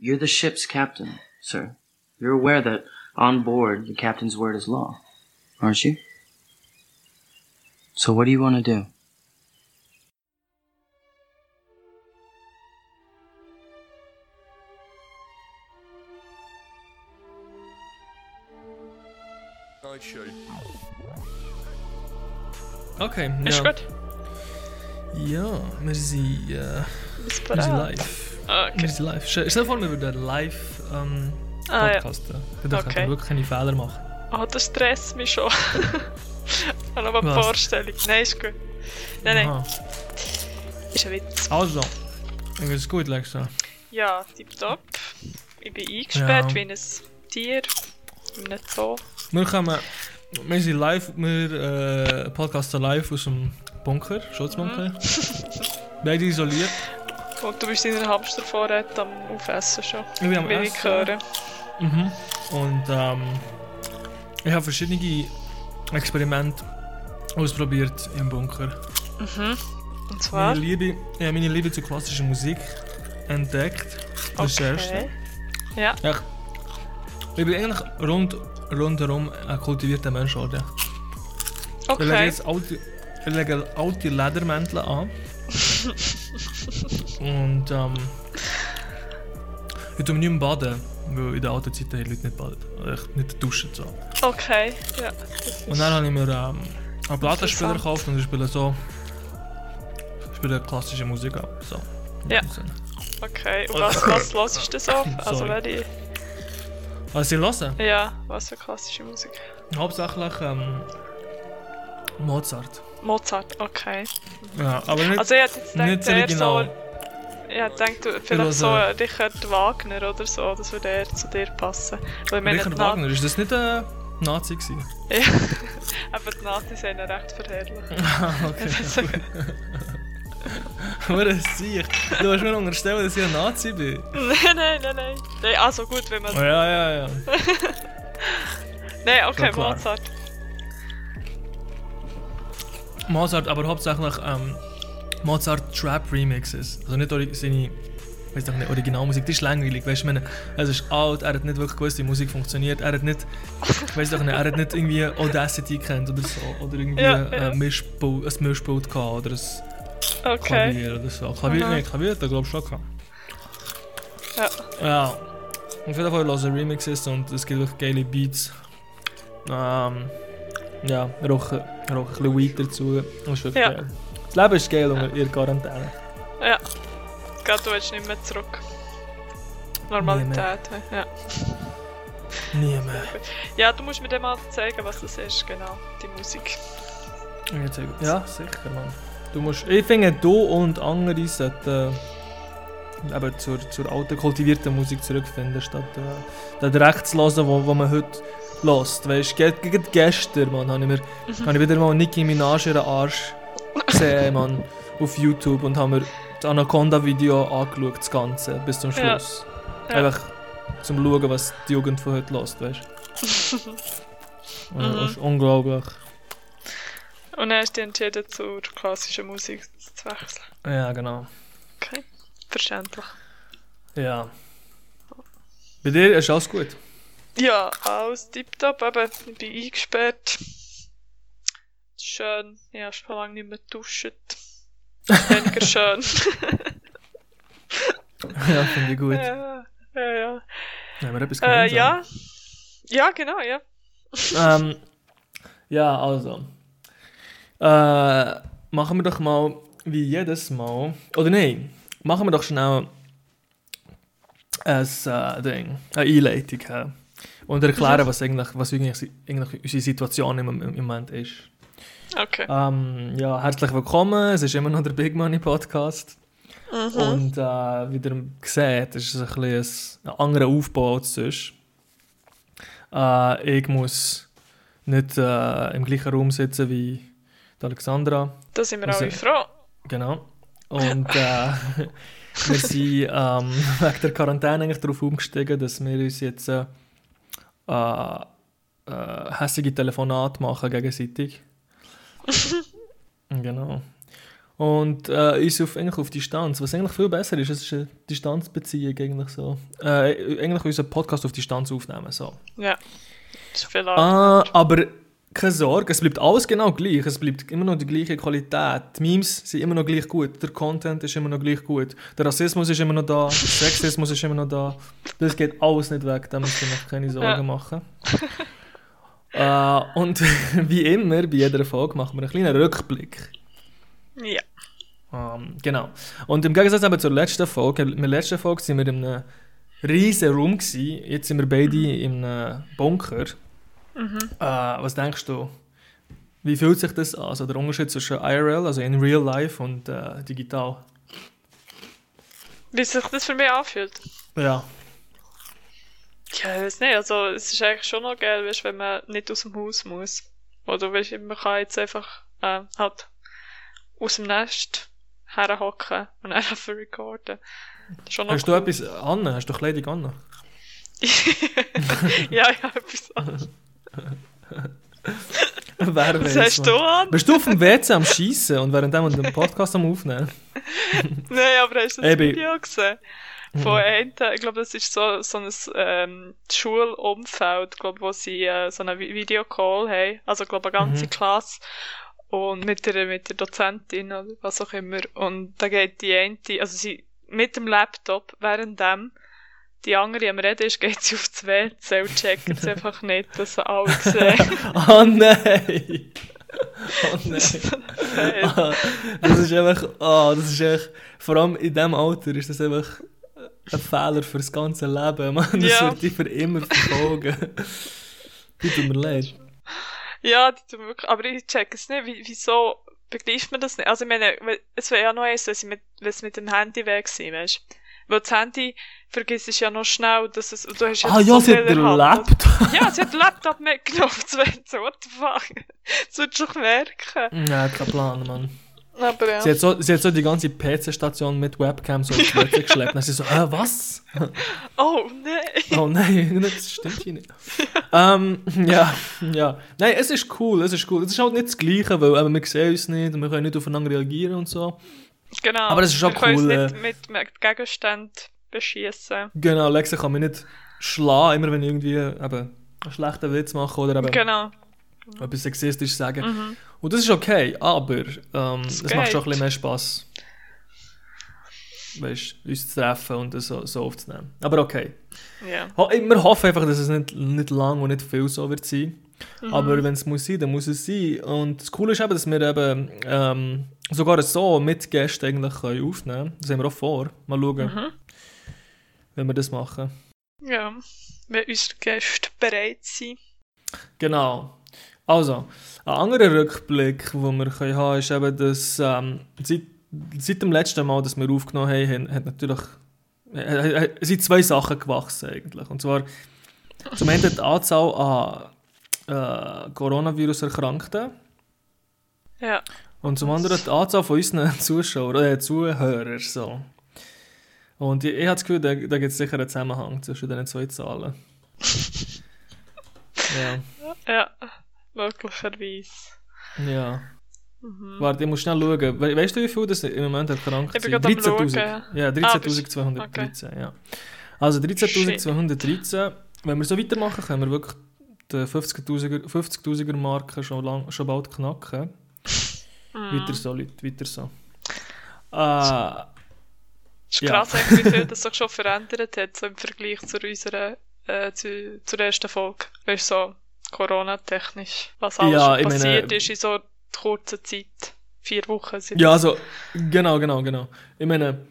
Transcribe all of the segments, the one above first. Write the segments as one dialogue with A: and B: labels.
A: You're the ship's captain, sir. You're aware that on board the captain's word is law, aren't you? So what do you want to do?
B: Okay,
C: Ist
B: ja.
C: gut?
B: Ja, wir sind, äh,
C: Bist Ah,
B: Wir
C: Okay.
B: sind live. Stell dir vor, wir würden live ähm,
C: Ah, ja.
B: podcasten. Dann
C: Okay.
B: könnten wir wirklich keine Fehler machen.
C: Ah, das stresst mich schon. ich habe noch eine
B: Was?
C: Vorstellung. Nein, ist gut. Nein, nein,
B: Aha.
C: ist ein Witz.
B: Also, ist es gut, Lexa?
C: Ja, tipptopp. Ich bin eingesperrt
B: Ja.
C: wie ein Tier. Einem Zoo.
B: Wir kommen, wir sind live, wir äh, podcasten live aus dem Bunker, Schutzbunker.
C: Mhm.
B: Beide isoliert.
C: Und du bist in einer Hamstervorrat am Aufessen schon.
B: Ich bin am
C: Wie ich
B: Essen.
C: höre.
B: Mhm. Und ähm, ich habe verschiedene Experimente ausprobiert im Bunker.
C: Mhm. Und zwar.
B: Meine Liebe, ja, meine Liebe zur klassischen Musik entdeckt. Das das Erste.
C: Okay. Ja,
B: Ja, ich bin eigentlich rund, rundherum ein kultivierter Mensch geworden. Ich lege
C: okay.
B: jetzt alte, ich lege alte Ledermäntel an. Und ähm, ich tue mich nicht mehr baden, weil in der alten Zeit haben die Leute nicht baden. Oder echt nicht duschen. So.
C: Okay, ja. Das
B: Und dann habe ich mir ähm, einen Plattenspieler gekauft und ich spiele so. Ich spiele klassische Musik ab. So.
C: Ja. Okay, und was, was hörst du so? Also,
B: Sorry.
C: wenn ich.
B: Was ich höre?
C: Ja, was für klassische Musik?
B: Hauptsächlich ähm, Mozart.
C: Mozart, okay.
B: Ja, aber nicht,
C: Also, ich hätte jetzt
B: nicht
C: gedacht, eher
B: original.
C: so. Ja, ich denke, vielleicht so äh, Richard Wagner oder so, das würde eher zu dir passen. Weil
B: Richard Wagner, ist das nicht ein Nazi gewesen?
C: Ja, aber die Nazis ihn recht verherrlicht.
B: Ah, okay. Hure Sieg. Du hast mir unterstellt, dass ich ein Nazi bin.
C: nein, nein, nein, nein. Nein, also gut, wenn man.
B: Oh, ja, ja, ja.
C: Nein, okay. Mozart.
B: Mozart, aber hauptsächlich ähm, Mozart Trap Remixes. Also nicht seine weiß doch nicht, Originalmusik, die ist langweilig, weißt du, meine, es ist alt, er hat nicht wirklich gewusst, wie Musik funktioniert, er hat nicht, weiß doch nicht, er hat nicht irgendwie Audacity kennt oder so, oder irgendwie
C: Ja, ja.
B: Äh, Mischpult, ein Mischpult gehabt oder ein
C: Okay.
B: Klavier oder so. Klavier,
C: Aha.
B: nee, Klavier hat er glaube ich schon gehabt.
C: Ja.
B: Ja. Auf jeden Fall hören Remixes und es gibt wirklich geile Beats. Ähm, ja, rauchen, rauchen ein bisschen Weed dazu. Das ist wirklich
C: Ja.
B: geil. Das Leben ist geil unter ihrer Quarantäne.
C: Ja. Gerade du willst nicht mehr zurück. Normalität. Ja.
B: Nie mehr.
C: ja, du musst mir dann mal zeigen, was das ist, genau. Die Musik.
B: Ja, sicher, Mann. Du musst, ich finde, du und andere sollten äh, eben zur, zur alten, kultivierten Musik zurückfinden, statt äh, den direkt zu hören, wo, wo man heute hört. Weißt du, gestern, Mann, habe ich, mir, habe ich wieder mal Nicki Minaj ihren Arsch gesehen, Mann, auf YouTube und habe mir das Anaconda-Video angeschaut, das Ganze, bis zum
C: Ja.
B: Schluss.
C: Ja.
B: Einfach zum Schauen, was die Jugend von heute hört, weißt du. Und Das ist unglaublich.
C: Und dann hast du entschieden, zur klassischen Musik zu wechseln.
B: Ja, genau.
C: Okay. Verständlich.
B: Ja. Bei dir ist alles gut?
C: Ja, alles tipptopp. Eben, ich bin eingesperrt. Schön. Ich habe schon lange nicht mehr duschen. Weniger schön.
B: ja, finde ich gut.
C: ja, ja, ja.
B: Haben wir etwas
C: Äh,
B: gemeinsam?
C: ja. Ja, genau, ja.
B: Ähm, ja, also. Äh, machen wir doch mal wie jedes Mal. Oder nein, machen wir doch schnell ein äh, Ding, eine Einleitung. Äh, und erklären, was, eigentlich, was eigentlich, eigentlich unsere Situation im, im Moment ist.
C: Okay.
B: Ähm, ja, herzlich willkommen. Es ist immer noch der Big Money Podcast.
C: Mhm.
B: Und äh, wie ihr seht, ist es ein, bisschen ein anderer Aufbau als sonst. Äh, ich muss nicht äh, im gleichen Raum sitzen wie die Alexandra.
C: Da sind wir
B: Also-
C: alle froh.
B: Genau. Und äh, wir sind ähm, wegen der Quarantäne eigentlich darauf umgestiegen, dass wir uns jetzt äh, äh, äh, hässliche Telefonate machen gegenseitig. genau. Und äh, uns auf, eigentlich auf Distanz, was eigentlich viel besser ist, es ist eine Distanzbeziehung eigentlich so. Äh, eigentlich unseren Podcast auf Distanz aufnehmen, so.
C: Ja. Das ist viel
B: Ah, aber keine Sorge, es bleibt alles genau gleich. Es bleibt immer noch die gleiche Qualität. Die Memes sind immer noch gleich gut. Der Content ist immer noch gleich gut. Der Rassismus ist immer noch da. Der Sexismus ist immer noch da. Das geht alles nicht weg, da müsst ihr keine Sorgen
C: Ja.
B: machen. äh, und wie immer, bei jeder Folge machen wir einen kleinen Rückblick.
C: Ja.
B: Ähm, genau. Und im Gegensatz aber zur letzten Folge, in der letzten Folge sind wir in einem riesen Raum gewesen. Jetzt sind wir beide in einem Bunker. Äh, was denkst du? Wie fühlt sich das an? Also der Unterschied zwischen IRL, also in Real Life und äh, digital?
C: Wie sich das für mich anfühlt?
B: Ja.
C: Ja, ich weiß nicht. Also, es ist eigentlich schon noch geil, weißt, wenn man nicht aus dem Haus muss. Oder weißt, man kann jetzt einfach äh, halt aus dem Nest herhocken und einfach recorden. Schon noch
B: Hast du etwas an? Hast du Kleidung an?
C: ja, ich habe etwas anderes.
B: Wer
C: Was
B: weiß,
C: hast du an?
B: Bist du auf dem WC am Schießen und während wir den Podcast am Aufnehmen?
C: Nein, aber hast du das
B: Eben.
C: Video gesehen? Von einem, ich glaube, das ist so, so ein ähm, Schulumfeld, glaub, wo sie äh, so einen Vi- Videocall haben. Also, ich glaube, eine ganze
B: Mhm.
C: Klasse. Und mit der, mit der Dozentin oder was auch immer. Und da geht die eine, also sie mit dem Laptop, währenddem die andere am Reden ist, geht sie auf das WC und checkt es einfach nicht, dass sie alle sehen.
B: Oh nein! Oh nein! Ah, das ist einfach, ah, das ist echt, vor allem in diesem Alter ist das einfach ein Fehler für das ganze Leben. Man, das
C: Ja.
B: wird dich für immer verfolgen. Die tut mir leid.
C: Ja, die tun wirklich, aber ich check es nicht, wie, wieso begreift man das nicht? Also ich meine, es wäre ja noch eins, wenn mit, wenn es mit dem Handy weg sind, weißt Weil das Handy vergisst es ja noch schnell, dass es, du hast
B: Ah ja,
C: so
B: sie hat den. Laptop.
C: Ja, sie hat den Laptop mitgenommen, das wäre so, what the fuck? Das würdest du doch merken.
B: Nein, kein Plan, Mann.
C: Aber ja.
B: Sie hat so, sie hat so die ganze PC-Station mit Webcam so ins WC geschleppt. Dann ist sie so, äh, was?
C: Oh, nein.
B: Oh nein, das stimmt hier nicht. ähm, ja, ja. Nein, es ist cool, es ist cool. Es ist halt nicht das Gleiche, weil eben, wir sehen uns nicht und wir können nicht aufeinander reagieren und so.
C: Genau.
B: Aber das ist schon
C: Wir können uns
B: cool,
C: nicht
B: äh.
C: mit, Gegenständen beschießen.
B: Genau, Lexa kann mich nicht schlagen, immer wenn ich irgendwie eben einen schlechten Witz mache oder eben
C: Genau.
B: etwas sexistisch sagen.
C: Mhm.
B: Und das ist okay, aber ähm, es macht schon ein bisschen mehr Spass. Weißt uns zu treffen und das so, so aufzunehmen. Aber okay.
C: Ja.
B: Ho wir hoffen einfach, dass es nicht, nicht lang und nicht viel so wird sein.
C: Mhm.
B: Aber wenn es muss sein, dann muss es sein. Und das Coole ist eben, dass wir eben ähm, sogar so mit Gästen eigentlich können aufnehmen können. Das haben wir auch vor. Mal schauen,
C: Mhm.
B: wenn wir das machen.
C: Ja. Wenn unsere Gäste bereit sind.
B: Genau. Also, ein anderer Rückblick, den wir können haben ist eben, dass ähm, seit, seit dem letzten Mal, dass wir aufgenommen haben, hat natürlich äh, äh, sind zwei Sachen gewachsen eigentlich. Und zwar zum einen die Anzahl an äh, Coronavirus-Erkrankten
C: Ja.
B: und zum anderen die Anzahl von unseren Zuschauern, äh, Zuhörern. So. Und ich, ich habe das Gefühl, da, da gibt es sicher einen Zusammenhang zwischen diesen zwei Zahlen. ja,
C: Ja. Möglicherweise.
B: ja.
C: Mhm.
B: Warte, ich muss schnell schauen. We weißt du, wie viel das im Moment erkrankt sind?
C: gerade am
B: 13.000.
C: schauen.
B: Ja,
C: Ah, bist-
B: 13.213. Ja. Also 13.213. Wenn wir so weitermachen, können wir wirklich die 50.000er 50 Marke schon, lang, schon bald knacken.
C: Mhm.
B: Weiter so, Leute, weiter so. Äh,
C: Es ist krass, wie viel das sich schon verändert hat, so im Vergleich zu unserer, äh, zu, zur ersten Folge. Weißt du, so Corona-technisch. Was alles
B: Ja,
C: schon
B: ich meine-
C: passiert ist in so kurzer Zeit. Vier Wochen sind
B: ja, also, genau, genau, genau. Ich meine,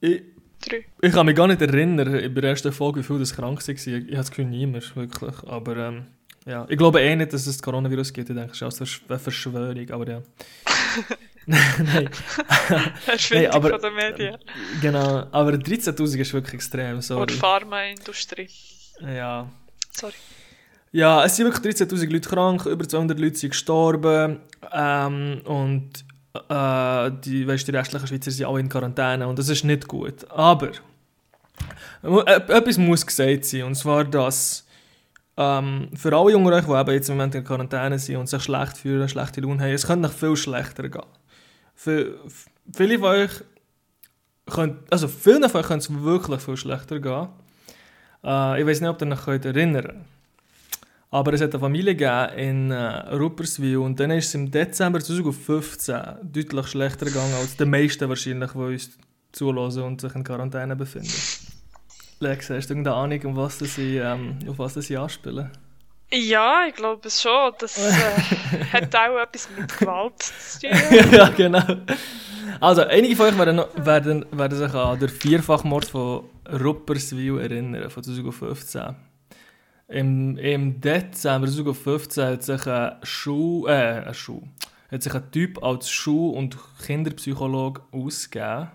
B: ich,
C: drei.
B: ich kann mich gar nicht erinnern, in der ersten Folge, wie viel das krank war. Ich, habe das Gefühl, niemand, wirklich. Aber ähm, ja, ich glaube eh nicht, dass es das Coronavirus gibt. Ich denke, es ist eine Verschwörung, aber ja. Nein.
C: Erfindung
B: aber-
C: von den Medien.
B: Genau, aber 13.000 ist wirklich extrem, sorry.
C: Pharmaindustrie.
B: Ja.
C: Sorry.
B: Ja, es sind wirklich 13.000 Leute krank, über 200 Leute sind gestorben ähm, und äh, die, weißt, die restlichen Schweizer sind alle in Quarantäne und das ist nicht gut. Aber äh, etwas muss gesagt sein, und zwar, dass ähm, für alle Jungen, die eben jetzt im Moment in Quarantäne sind und sich schlecht fühlen, schlechte Laune haben, es könnte noch viel schlechter gehen. für, viele von euch können, also vielen von euch könnte es wirklich viel schlechter gehen. Äh, ich weiß nicht, ob ihr könnt erinnern aber es hat eine Familie gegeben in äh, Rupperswil und dann ist es im Dezember 2015 deutlich schlechter gegangen als die meisten wahrscheinlich, die uns zulassen und sich in Quarantäne befinden. Lex, hast du irgendeine Ahnung, um was sie, ähm, auf was sie anspielen?
C: Ja, ich glaube es schon. Das äh, hat auch etwas mit Gewalt zu tun.
B: ja, genau. Also, einige von euch werden, werden, werden sich an den Vierfachmord von Rupperswil erinnern, von 2015. Im, Im Dezember 2015 hat sich ein Schuh, äh, ein Schuh, hat sich ein Typ als Schuh- und Kinderpsychologe ausgegeben.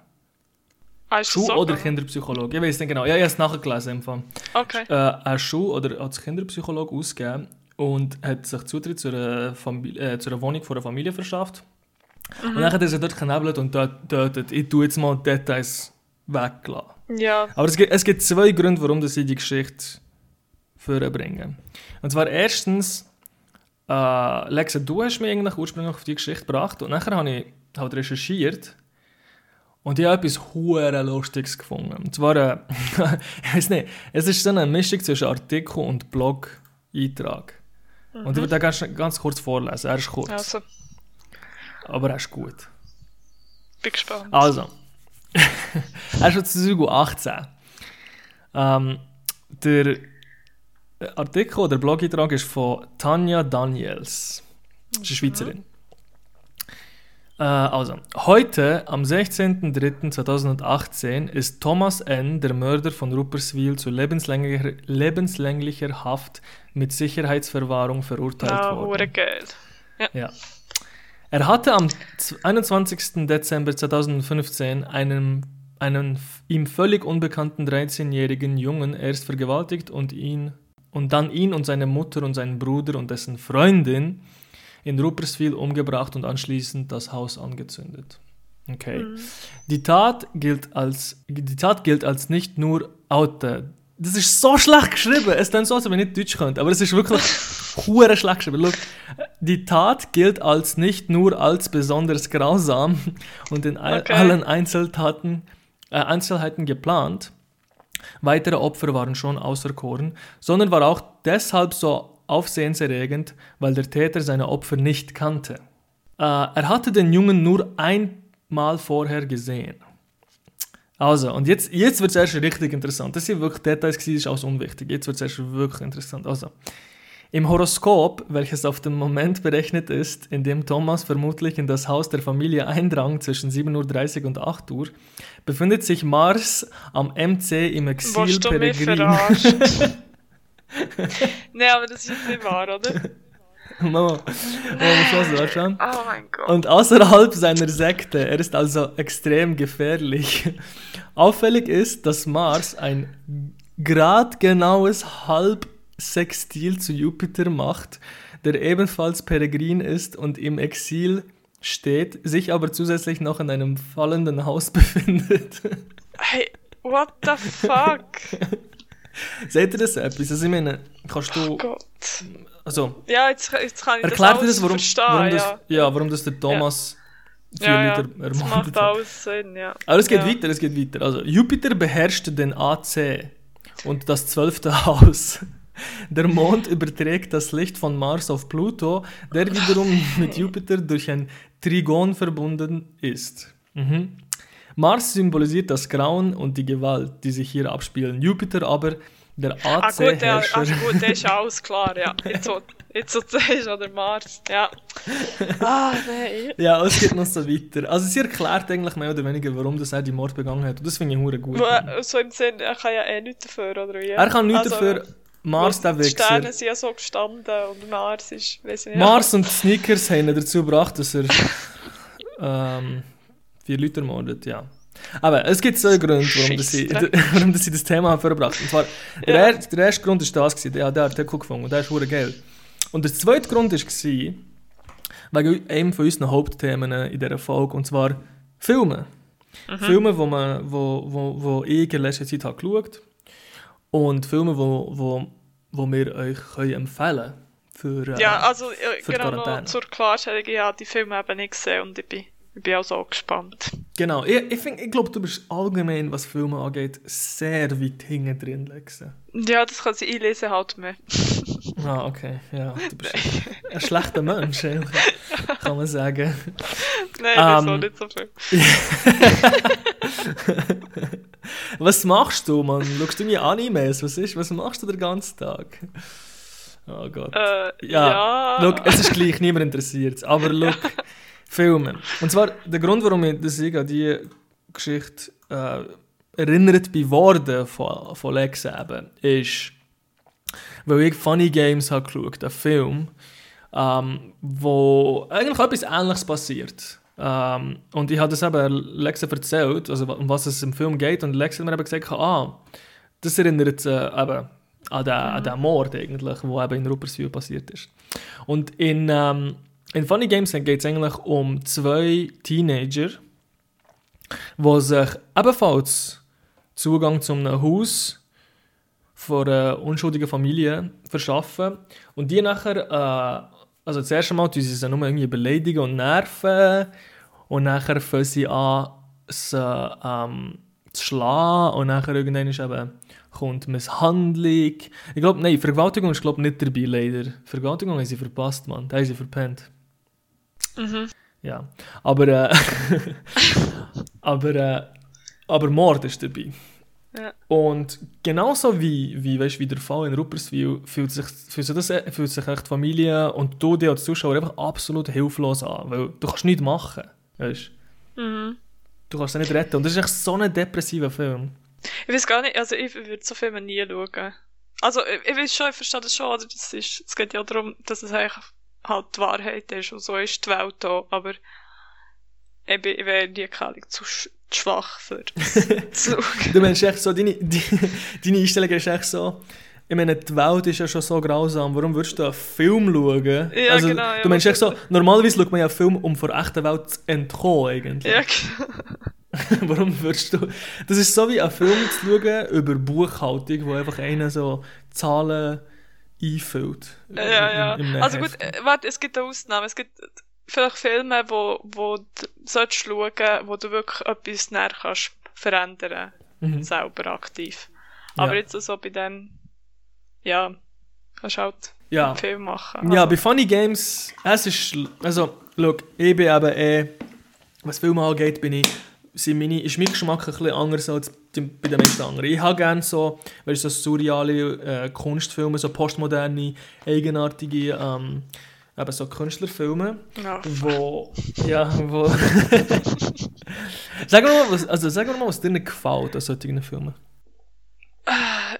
C: Ah,
B: Schuh-
C: so
B: oder? Kinderpsychologe, ich weiß nicht genau. Ja, ich habe es nachgelesen im Fall.
C: Okay.
B: Äh, ein Schuh- oder als Kinderpsychologe ausgegeben und hat sich Zutritt zu einer, Familie, äh, zu einer Wohnung von einer Familie verschafft. Und dann hat er sie dort geknebelt und dort getötet. Ich tue jetzt mal Details weglassen.
C: Ja,
B: Aber es gibt, es gibt zwei Gründe, warum ich die Geschichte vorbringen. Und zwar erstens, äh, Lexa, du hast mich eigentlich ursprünglich auf die Geschichte gebracht und nachher habe ich halt recherchiert und ich habe etwas hure Lustiges gefunden. Und zwar, äh, ich weiß nicht, es ist so eine Mischung zwischen Artikel und Blog-Eintrag. Und ich würde den ganz, ganz kurz vorlesen. Er ist kurz,
C: also,
B: aber er ist gut.
C: bin gespannt.
B: Also, er ist schon 2018. Ähm, der Artikel oder Blog-Eintrag ist von Tanja Daniels. Das ist eine Schweizerin. Äh, also, heute, am 16.03.2018, ist Thomas N., der Mörder von Rupperswil, zu lebenslänglicher, lebenslänglicher Haft mit Sicherheitsverwahrung verurteilt
C: Ah,
B: worden.
C: hure Geld.
B: Ja. Er hatte am z- 21. Dezember 2015 einen, einen ihm völlig unbekannten 13-jährigen Jungen erst vergewaltigt und ihn und dann ihn und seine Mutter und seinen Bruder und dessen Freundin in Rupperswil umgebracht und anschließend das Haus angezündet. Okay. Die Tat gilt als die Tat gilt als nicht nur Auto. Das ist so schlecht geschrieben. Es klingt so, als wenn ich nicht Deutsch könnte, aber es ist wirklich hure schlecht geschrieben. Schau, die Tat gilt als nicht nur als besonders grausam und in
C: Okay.
B: allen Einzeltaten, äh, Einzelheiten geplant. Weitere Opfer waren schon auserkoren, sondern war auch deshalb so aufsehenserregend, weil der Täter seine Opfer nicht kannte. Äh, er hatte den Jungen nur einmal vorher gesehen. Also, und jetzt, jetzt wird es erst richtig interessant. Das sind wirklich Details, gewesen, ist alles unwichtig. Jetzt wird es erst wirklich interessant. Also, im Horoskop, welches auf den Moment berechnet ist, in dem Thomas vermutlich in das Haus der Familie eindrang zwischen 7.30 Uhr und 8 Uhr, befindet sich Mars am MC im Exil
C: Willst du
B: Peregrin.
C: Nein, aber das ist nicht wahr, oder?
B: Mama, so, schau.
C: Oh mein Gott.
B: Und außerhalb seiner Sekte, er ist also extrem gefährlich. Auffällig ist, dass Mars ein gradgenaues Halbsextil zu Jupiter macht, der ebenfalls Peregrin ist und im Exil steht, sich aber zusätzlich noch in einem fallenden Haus befindet.
C: Hey, what the fuck?
B: Seht ihr das etwas? Also ich meine, kannst du,
C: Oh Gott.
B: also
C: Ja, jetzt, jetzt kann ich
B: erklärt
C: das
B: das, warum, warum das,
C: ja.
B: ja, warum das der Thomas
C: Ja, ja,
B: Liter
C: das macht alles Sinn, ja.
B: Aber es geht
C: ja.
B: weiter, es geht weiter. Also Jupiter beherrscht den AC und das zwölfte Haus. Der Mond überträgt das Licht von Mars auf Pluto, der wiederum mit Jupiter durch ein Trigon verbunden ist. Mhm. Mars symbolisiert das Grauen und die Gewalt, die sich hier abspielen. Jupiter aber der
C: Ah gut,
B: AC-Herrscher.
C: also gut, das ist alles klar, ja. Jetzt so, jetzt so zuerst oder Mars, ja. Ah, nein.
B: Ja, es geht noch so weiter. Also sie erklärt eigentlich mehr oder weniger, warum das er die Mord begangen hat. Und das finde ich hure gut.
C: Wo- So im Sinn, er kann ja eh nichts dafür, oder wie?
B: Er kann nichts
C: Also,
B: dafür. Mars, der
C: Die
B: Wichser.
C: Sterne sind ja so gestanden und Mars ist, weiß ich nicht.
B: Mars und Sneakers haben ihn dazu gebracht, dass er ähm, vier Leute ermordet, ja. Aber es gibt zwei Gründe, warum, das sie,
C: Scheissdreck.
B: warum das sie das Thema haben vorgebracht Und zwar, der,
C: Ja.
B: er, der erste Grund war das, gewesen, der, der Artikel gefunden und der ist hure geil. Und der zweite Grund war, wegen einem von unseren Hauptthemen in dieser Folge, und zwar Filme. Filme, wo, man, wo, wo, wo ich in letzter Zeit habe geschaut und Filme, wo, wo, wo wir euch können empfehlen für, äh,
C: Ja, also
B: für
C: genau
B: Quarantäne.
C: zur Klarstellung, ich habe die Filme eben nicht gesehen und ich bin ich bin auch so gespannt.
B: Genau, ich, ich, find- ich glaube, du bist allgemein, was Filme angeht, sehr weit hinten drin, Lexa.
C: Ja, das kann sie einlesen halt mehr.
B: Ah, okay, ja, du bist ein schlechter Mensch, kann man sagen.
C: Nein, das
B: Ähm,
C: so nicht so viel.
B: Was machst du, Mann? Schaust du mir Animes? Was ist? Was machst du den ganzen Tag? Oh Gott.
C: Äh,
B: Ja,
C: ja.
B: Look, es ist gleich, niemand interessiert Aber look, Filme. Und zwar, der Grund, warum ich das ich an diese Geschichte äh, erinnert bin worden von, von Lex eben, ist, weil ich Funny Games habe geschaut, einen Film, ähm, wo eigentlich etwas Ähnliches passiert. Ähm, und ich habe das eben Lexa erzählt, also um was es im Film geht, und Lexa hat mir eben gesagt, ah, das erinnert äh, eben an den, an den Mord eigentlich, der eben in Rupperswil passiert ist. Und in, ähm, in Funny Games geht es eigentlich um zwei Teenager, die sich ebenfalls Zugang zu einem Haus von einer unschuldigen Familie verschaffen und die nachher, äh, also das erste Mal tun sie sie nur irgendwie beleidigen und nerven und nachher fangen sie an, sie ähm, zu schlagen und nachher irgendwann ist eben kommt Misshandlung. Ich glaube, nein, Vergewaltigung ist glaube nicht dabei, leider. Vergewaltigung haben sie verpasst, Mann. Da haben sie verpennt.
C: Mhm.
B: Ja. Aber, äh, aber, äh, aber Mord ist dabei.
C: Ja.
B: Und genauso wie, wie, weißt, wie der Fall in Rupperswil fühlt sich, fühlt sich, das, äh, fühlt sich echt die Familie und du dir als Zuschauer einfach absolut hilflos an, weil du kannst nichts machen. Weißt?
C: Mhm.
B: Du kannst es nicht retten. Und das ist echt so ein depressiver Film.
C: Ich weiß gar nicht, also ich würde so Filme nie schauen. Also ich, ich weiß schon, ich verstehe das schon, oder das ist, es geht ja darum, dass es eigentlich halt die Wahrheit ist und so ist die Welt da, aber ich, bin, ich wäre keine Ahnung, zu, sch zu schwach für.
B: Du meinst echt so, deine, die, deine Einstellung ist echt so, ich meine, die Welt ist ja schon so grausam, warum würdest du einen Film schauen?
C: Ja,
B: also,
C: genau, ja,
B: du meinst echt so, normalerweise schaut man ja einen Film, um vor der echten Welt zu entkommen eigentlich.
C: Ja, genau.
B: warum würdest du... Das ist so wie ein Film zu schauen über Buchhaltung, wo einfach einer so Zahlen einfüllt.
C: ja, ja.
B: Im- im
C: Also gut, äh, warte, es gibt eine Ausnahme. Es gibt vielleicht Filme, wo, wo du solltest schauen, wo du wirklich etwas näher kannst verändern,
B: Mhm.
C: selber aktiv. Aber
B: Ja.
C: jetzt so bei dem, ja, kannst halt
B: Ja.
C: viel machen.
B: Ja,
C: Also,
B: bei Funny Games, es ist, also, look, ich bin eben eh, was Filme angeht, bin ich, sind meine, ist mein Geschmack ein bisschen anders als bei den meisten anderen. Ich habe gerne so, weißt du, so surreale äh, Kunstfilme, so postmoderne, eigenartige, ähm, eben so Künstlerfilme,
C: ja.
B: wo, ja, wo... sag mir mal, was, also sag mir mal, was dir nicht gefällt an solchen Filmen.
C: Äh,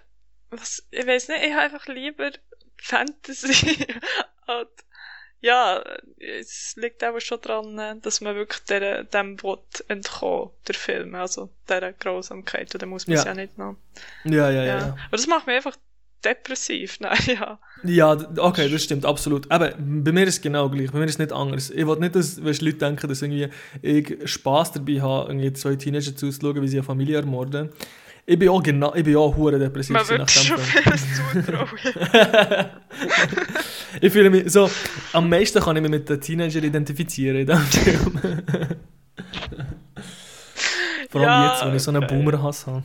C: Was, ich weiß nicht, ich habe einfach lieber Fantasy. ja, es liegt aber schon dran, äh, dass man wirklich der, dem will entkommen, der Film, also dieser Grausamkeit, und dann muss man es
B: Ja.
C: ja nicht noch.
B: Ja, ja, ja.
C: Ja.
B: ja.
C: Aber das macht mich einfach depressiv, nein, ja.
B: Ja, okay, das stimmt, absolut. Aber bei mir ist es genau gleich. Bei mir ist es nicht anders. Ich will nicht, dass weißt, Leute denken, dass irgendwie ich Spass dabei habe, irgendwie zwei Teenager zuzuschauen, wie sie eine Familie ermorden. Ich bin auch genau, ich bin auch hure depressiv
C: Man wird schon
B: Film.
C: vieles zutrauen.
B: Ich fühle mich so, am meisten kann ich mich mit den Teenager identifizieren in diesem Film. Vor allem
C: Ja,
B: jetzt, wenn ich so einen
C: okay.
B: Boomer-Hass habe.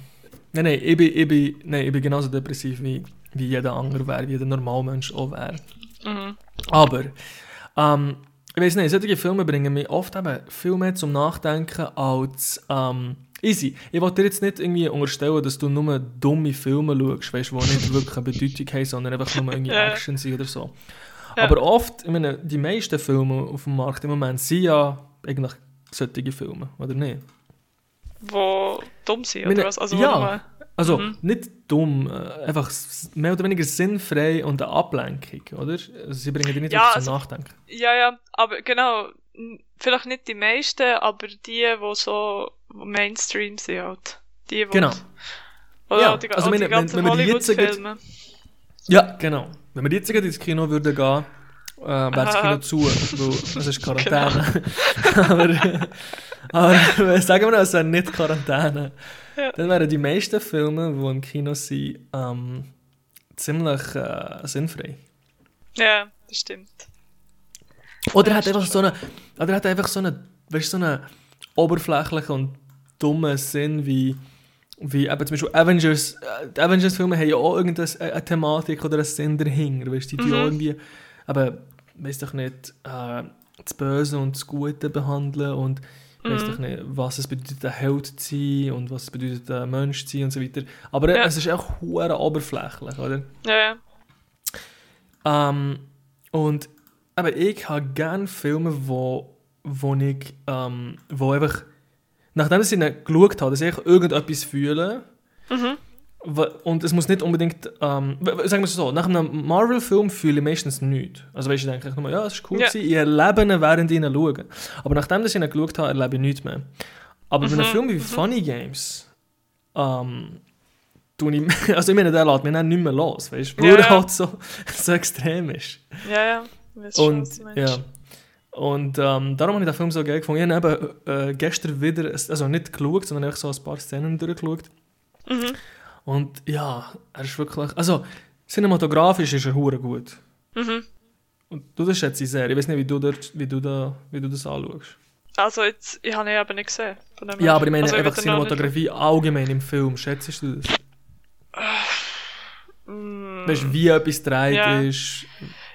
B: Nein, nein, ich bin, ich, bin, nein, ich bin genauso depressiv wie, wie jeder andere wäre, wie jeder Normalmensch auch wäre.
C: Mhm.
B: Aber, ähm, ich weiß nicht, solche Filme bringen mich oft eben viel mehr zum Nachdenken als ähm, easy. Ich wollte dir jetzt nicht irgendwie unterstellen, dass du nur dumme Filme schaust, weißt, die nicht wirklich eine Bedeutung haben, sondern einfach nur irgendwie. Action sind oder so.
C: Ja.
B: Aber oft, ich meine, die meisten Filme auf dem Markt im Moment sind ja eigentlich solche Filme, oder nicht?
C: Wo dumm sind,
B: meine,
C: oder was? Also,
B: ja. Also,
C: Mhm.
B: nicht dumm, äh, einfach mehr oder weniger sinnfrei und eine Ablenkung, oder? Also, sie bringen dich nicht
C: Ja,
B: wirklich
C: also-
B: zum Nachdenken.
C: Ja, ja, aber genau, vielleicht nicht die meisten, aber die, die so Mainstream sind halt. Die, wo
B: Genau.
C: Oder
B: Ja,
C: auch die,
B: also
C: die
B: wenn-
C: ganzen
B: die
C: Hollywood-Filme.
B: Ja, genau. Wenn wir jetzt ins Kino würden gehen, äh, wäre das. Kino zu, weil es ist Quarantäne. aber, aber sagen wir mal, es wäre nicht Quarantäne.
C: Ja.
B: Dann wären die meisten Filme, die im Kino sind, ähm, ziemlich äh, sinnfrei.
C: Ja, das stimmt.
B: Oder
C: Ja,
B: hat einfach so eine, oder hat einfach so eine weißt du, so einen oberflächlichen und dummen Sinn wie, wie eben zum Beispiel Avengers, äh, die Avengers-Filme haben ja auch irgendeine eine Thematik oder einen Sinn dahinter, weißt du, die,
C: Mhm.
B: irgendwie, aber, weiß doch nicht, äh, das Böse und das Gute behandeln und weiß
C: Mhm.
B: doch nicht, was es bedeutet, ein Held zu sein und was es bedeutet, ein Mensch zu sein und so weiter. Aber
C: Ja.
B: es ist auch hure oberflächlich, oder?
C: Ja, ja.
B: Ähm, und aber ich habe gerne Filme, wo, wo ich ähm, wo einfach nachdem ich ihnen geschaut habe, dass ich irgendetwas fühle
C: Mhm.
B: und es muss nicht unbedingt ähm, sagen wir es so, nach einem Marvel-Film fühle ich meistens nichts. Also weißt du, ich denke ich nur, ja, es ist cool
C: Ja.
B: gewesen, ich erlebe ihn, während ich ihn schaue. Aber nachdem ich ihn geschaut habe, erlebe ich nichts mehr. Aber bei einem
C: Mhm,
B: Film wie Funny Games ähm, tue ich, also ich meine, der lässt mich dann nicht mehr los, weißt du, weil
C: Ja,
B: er
C: ja.
B: halt so, so extrem ist.
C: Ja, ja. Ich
B: Und ja. Und ähm, darum habe ich den Film so geil gefunden. Ich habe eben, äh, gestern wieder, also nicht geschaut, sondern einfach so ein paar Szenen durchgeschaut.
C: Mhm.
B: Und ja, er ist wirklich, also cinematografisch ist er hure gut.
C: Mhm.
B: Und du das schätze ich sehr. Ich weiß nicht, wie du, dort, wie du, da, wie du das anschaust.
C: Also jetzt, ich habe ihn eben nicht gesehen.
B: Ja, aber ich meine
C: also,
B: einfach
C: ihn nicht-
B: Cinematografie allgemein im Film. Schätzt du das?
C: Mm,
B: Weißt du, wie etwas gedreht
C: Ja.
B: ist,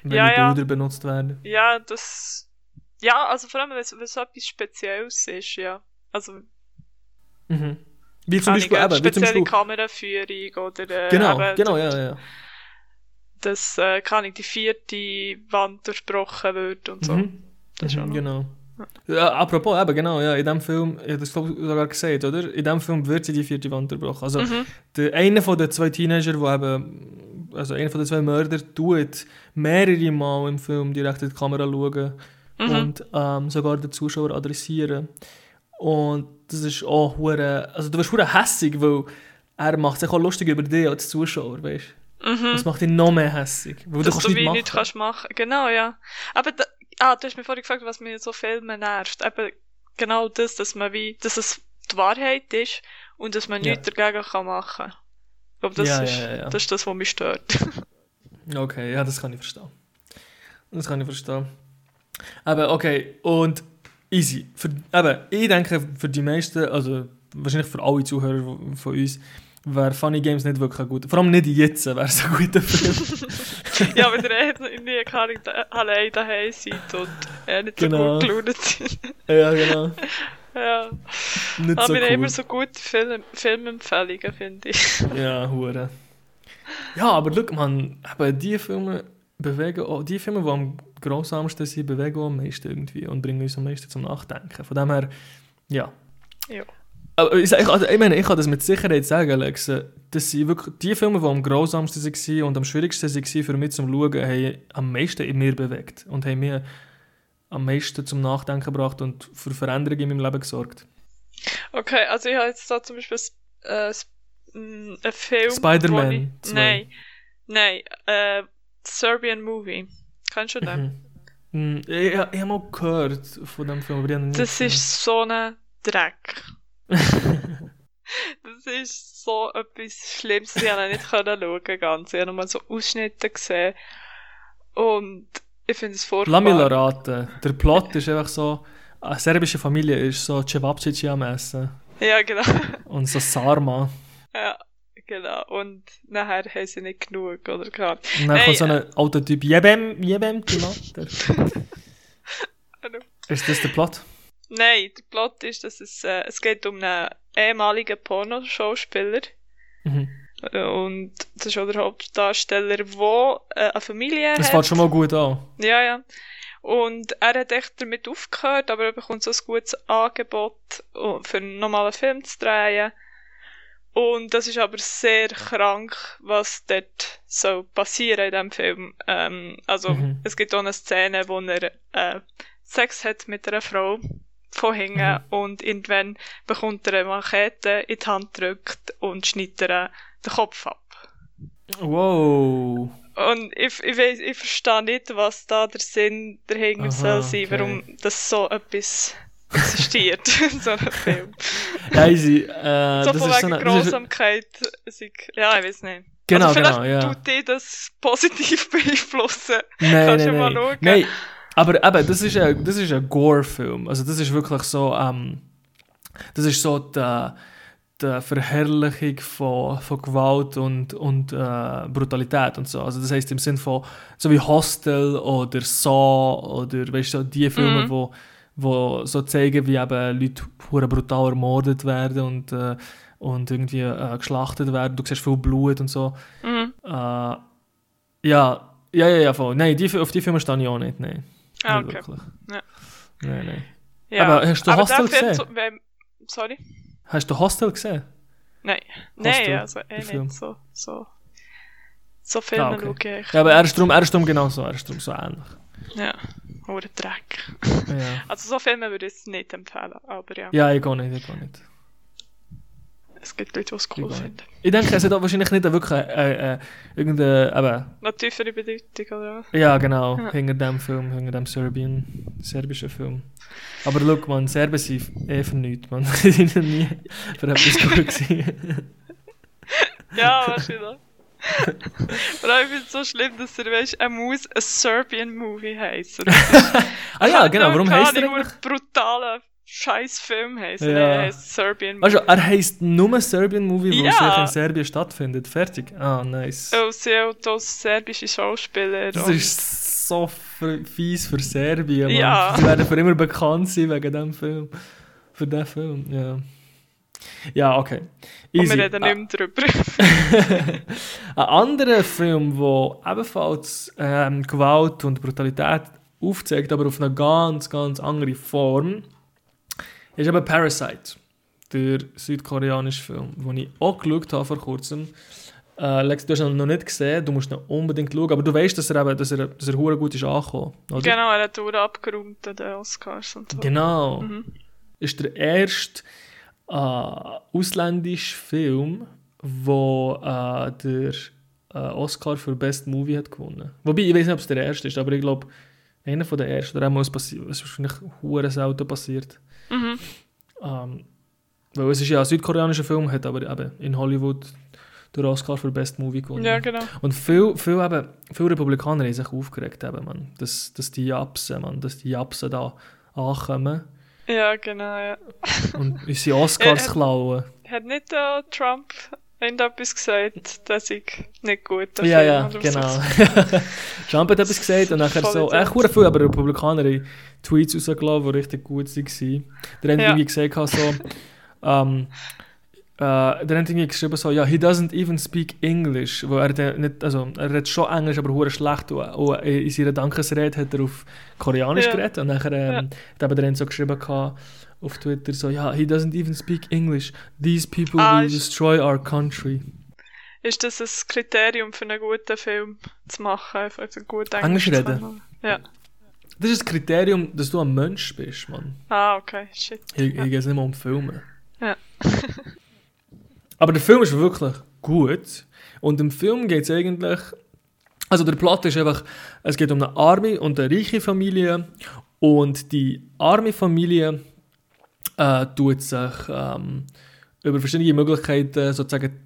B: welche
C: Ja, ja.
B: Bilder benutzt werden?
C: Ja, das. Ja, also vor allem, wenn es wenn etwas Spezielles ist, ja. Also,
B: Mhm. Wie zum Beispiel, eben, wie zum
C: spezielle
B: Beispiel,
C: Kameraführung oder. Äh,
B: genau,
C: eben,
B: genau, ja, ja.
C: Dass, äh, keine die vierte Wand durchbrochen wird und so.
B: Mhm.
C: Das
B: Mhm, genau. Ja, apropos, eben, genau, ja, in dem Film, ich habe das glaub ich sogar gesagt, oder? In dem Film wird sie die vierte Wand durchbrochen. Also,
C: Mhm.
B: der, einer von den zwei Teenager, der eben, also einer von den zwei Mörder, tut mehrere Mal im Film direkt in die Kamera schauen
C: Mhm.
B: und ähm, sogar den Zuschauer adressieren. Und das ist auch hure, also du wirst hure hässig, weil er macht sich auch lustig über dich als Zuschauer, weißt du?
C: Mhm.
B: Das macht ihn noch mehr hässig, weil du
C: Dass
B: kannst
C: du
B: nicht machen.
C: nichts kannst machen. Genau, ja. Aber da, ah, du hast mich vorhin gefragt, was mir so Filme nervt. Eben genau das, dass man wie, dass es die Wahrheit ist und dass man
B: Ja.
C: nichts dagegen kann machen. Ich glaube, das,
B: Ja,
C: ist,
B: ja, ja.
C: das ist das, was mich stört.
B: Okay, ja, das kann ich verstehen. Das kann ich verstehen. Aber okay, und easy. Für, eben, ich denke, für die meisten, also wahrscheinlich für alle Zuhörer von uns, wäre Funny Games nicht wirklich guter. Vor allem nicht jetzt wäre es ein guter Film.
C: ja, wenn ihr Ahnung, da- allein daheim seid und äh, nicht so
B: Genau.
C: gut gelaunt seid.
B: ja, genau.
C: ja.
B: Nicht
C: Aber
B: so
C: wir haben
B: cool.
C: immer so gute Film Filmempfehlungen, finde ich.
B: Ja, hure. Ja, aber schau, man, eben die Filme bewegen auch, die Filme, die am grausamsten sind, bewegen auch am meisten irgendwie und bringen uns am meisten zum Nachdenken. Von dem her, ja.
C: Ja.
B: Aber ich, ich, ich meine, ich kann das mit Sicherheit sagen, Alex, dass sie wirklich, die Filme, die am grausamsten waren und am schwierigsten waren für mich zum Schauen, haben am meisten in mir bewegt und haben mir am meisten zum Nachdenken gebracht und für Veränderungen in meinem Leben gesorgt.
C: Okay, also ich habe jetzt da zum Beispiel äh, s- m, einen Film.
B: Spider-Man
C: wo ich-
B: 2.
C: Nein, nein, äh, Serbian Movie. Kennst du den?
B: Mhm. Mm, Ich, ich, ich habe mal gehört von dem Film, aber ich habe nicht
C: Das ist so ein Dreck. Das ist so etwas Schlimmes. Ich konnte nicht schauen, ganz. Ich habe nur mal so Ausschnitte gesehen. Und ich finde es
B: Lass mich
C: furchtbar.
B: raten. Der Plot ist einfach so, eine serbische Familie ist so Cevapcici am Essen
C: Ja, genau.
B: und so Sarma.
C: Ja, genau. Und nachher haben sie nicht genug, oder gar
B: Und dann
C: Nein,
B: kommt so ein alter Typ, jebem, jebem, Tomater. Ist das der Plot?
C: Nein, der Plot ist, dass es, äh, es geht um einen ehemaligen Pornoschauspieler.
B: Mhm.
C: Und das ist auch der Hauptdarsteller, der äh, eine Familie
B: Das
C: hat.
B: fängt schon mal gut an.
C: Ja, ja. Und er hat echt damit aufgehört, aber er bekommt so ein gutes Angebot, uh, für einen normalen Film zu drehen. Und das ist aber sehr krank, was dort so passieren in diesem Film. Ähm, also,
B: Mhm.
C: es gibt auch eine Szene, wo er äh, Sex hat mit einer Frau von hinten
B: Mhm.
C: und irgendwann bekommt er eine Machete in die Hand gedrückt und schneidet er den Kopf ab.
B: Wow.
C: Und ich, ich, weiss, ich verstehe nicht, was da der Sinn dahinter
B: Aha,
C: soll sein,
B: okay.
C: warum das so etwas existiert, so ein Film.
B: Ja, easy. Äh,
C: so
B: das
C: von
B: ist so
C: wegen
B: eine, das ist,
C: Grausamkeit. sei- Ja, ich weiß nicht.
B: Genau,
C: also vielleicht
B: genau, ja.
C: tut dich das positiv beeinflussen.
B: Nein,
C: Kannst
B: nein,
C: du mal
B: nein.
C: schauen?
B: Nein, Aber eben, das ist ein, das ist ein Gore-Film. Also das ist wirklich so, ähm, das ist so die, die Verherrlichung von, von Gewalt und, und äh, Brutalität und so. Also das heißt im Sinn von, so wie Hostel oder Saw oder weißt du, so die Filme,
C: Mhm.
B: wo, wo so zeigen, wie eben Leute brutal ermordet werden und, äh, und irgendwie äh, geschlachtet werden. Du siehst viel Blut und so.
C: Mhm.
B: Äh, ja, ja, ja, ja, voll. Nein, die, auf die Filme stehe ich auch nicht, nein.
C: Ah, okay.
B: wirklich.
C: Ja.
B: Nein, nein.
C: Ja.
B: Aber hast du
C: Aber
B: Hostel gesehen?
C: so- wenn- Sorry?
B: Hast du Hostel gesehen?
C: Nein.
B: Hostel,
C: Nein, also eh nicht. So, so, so Filme
B: Ah, okay.
C: schaue ich.
B: Ja, aber er ist drum, er ist drum genau so, er ist drum so ähnlich.
C: Ja, hure Dreck.
B: Ja,
C: Also so Filme würde ich es nicht empfehlen, aber ja,
B: ja ich gehe nicht, ich gehe nicht.
C: Es gibt Leute, die es cool
B: Ich
C: finden.
B: Ich denke, es hat auch wahrscheinlich nicht wirklich äh, äh, irgendeine, eben,
C: Noch tiefere Bedeutung, oder was?
B: ja genau,
C: Ja.
B: hinter dem Film, hinter dem Serbian, serbischen Film. Aber schau, man, Serben sind eh für nichts, man. Die sind noch nie für etwas gut gewesen.
C: Ja, wahrscheinlich. Aber ich finde es so schlimm, dass er, weißt, er muss ein Serbian Movie heißen.
B: ah ja, genau, warum heißt er eigentlich?
C: Brutaler Scheißfilm heißen.
B: Ja.
C: Er heißt Serbian
B: Also,
C: Movie.
B: er heisst nur Serbian Movie, weil es
C: Ja.
B: sich in Serbien stattfindet. Fertig. Ah, nice.
C: Oh, sie hat das serbische Schauspieler.
B: Das
C: und-
B: ist so fies für Serbien, Mann.
C: Ja.
B: Sie werden für immer bekannt sein wegen dem Film. Für den Film, ja. Ja, okay.
C: und
B: Easy.
C: wir reden
B: Ah,
C: nicht mehr drüber.
B: Ein anderer Film, der ebenfalls ähm, Gewalt und Brutalität aufzeigt, aber auf eine ganz, ganz andere Form, ist eben Parasite. Der südkoreanische Film, den ich auch geschaut habe vor kurzem. Äh, Lex, du hast ihn noch nicht gesehen, du musst ihn unbedingt schauen, aber du weißt, dass er eben, dass er, dass er gut ist angekommen, oder?
C: genau, er hat Uhr abgeräumt an den Oscars und so.
B: Genau.
C: Mhm.
B: Ist der erste äh, ausländische Film, wo äh, der äh, Oscar für Best Movie hat gewonnen. Wobei, ich weiß nicht, ob es der erste ist, aber ich glaube, einer von der ersten, oder einmal ist wahrscheinlich hure selten passiert.
C: Mhm.
B: Ähm, weil es ist ja ein südkoreanischer Film, hat aber eben in Hollywood den Oscar für Best Movie gewonnen.
C: Ja, genau.
B: Und viele viel eben, viel Republikaner haben sich aufgeregt, eben, man, dass, dass die Japsen, man, dass die Japsen da ankommen
C: Ja, genau, ja.
B: und unsere Oscars klauen.
C: Hat nicht äh, Trump irgendetwas gesagt, dass ich nicht gut der
B: Ja, ja, genau. Trump hat etwas gesagt und nachher
C: Voll
B: so, echt hure viel, aber Republikaner haben Tweets rausgelassen, die richtig gut waren. Der hat
C: Ja.
B: irgendwie gesagt, so, ähm, äh, der hat irgendwie geschrieben so, ja, he doesn't even speak English, wo er dann nicht, also er redet schon Englisch, aber hure schlecht und, und in seiner Dankesrede hat er auf Koreanisch
C: Ja.
B: geredet und nachher ähm,
C: Ja.
B: hat eben der so geschrieben gehabt, auf Twitter so, ja, he doesn't even speak English, these people
C: Ah,
B: will destroy our country.
C: Ist das ein Kriterium für einen guten Film zu machen? Einfach gut
B: Englisch
C: zu
B: reden?
C: Ja.
B: Das ist das Kriterium, dass du ein Mensch bist, Mann.
C: Ah, okay, shit.
B: Hier, hier geht es nicht mehr um Filme.
C: Ja.
B: Aber der Film ist wirklich gut. Und im Film geht es eigentlich. Also der Plot ist einfach, es geht um eine arme und eine reiche Familie. Und die arme Familie äh, tut sich ähm, über verschiedene Möglichkeiten sozusagen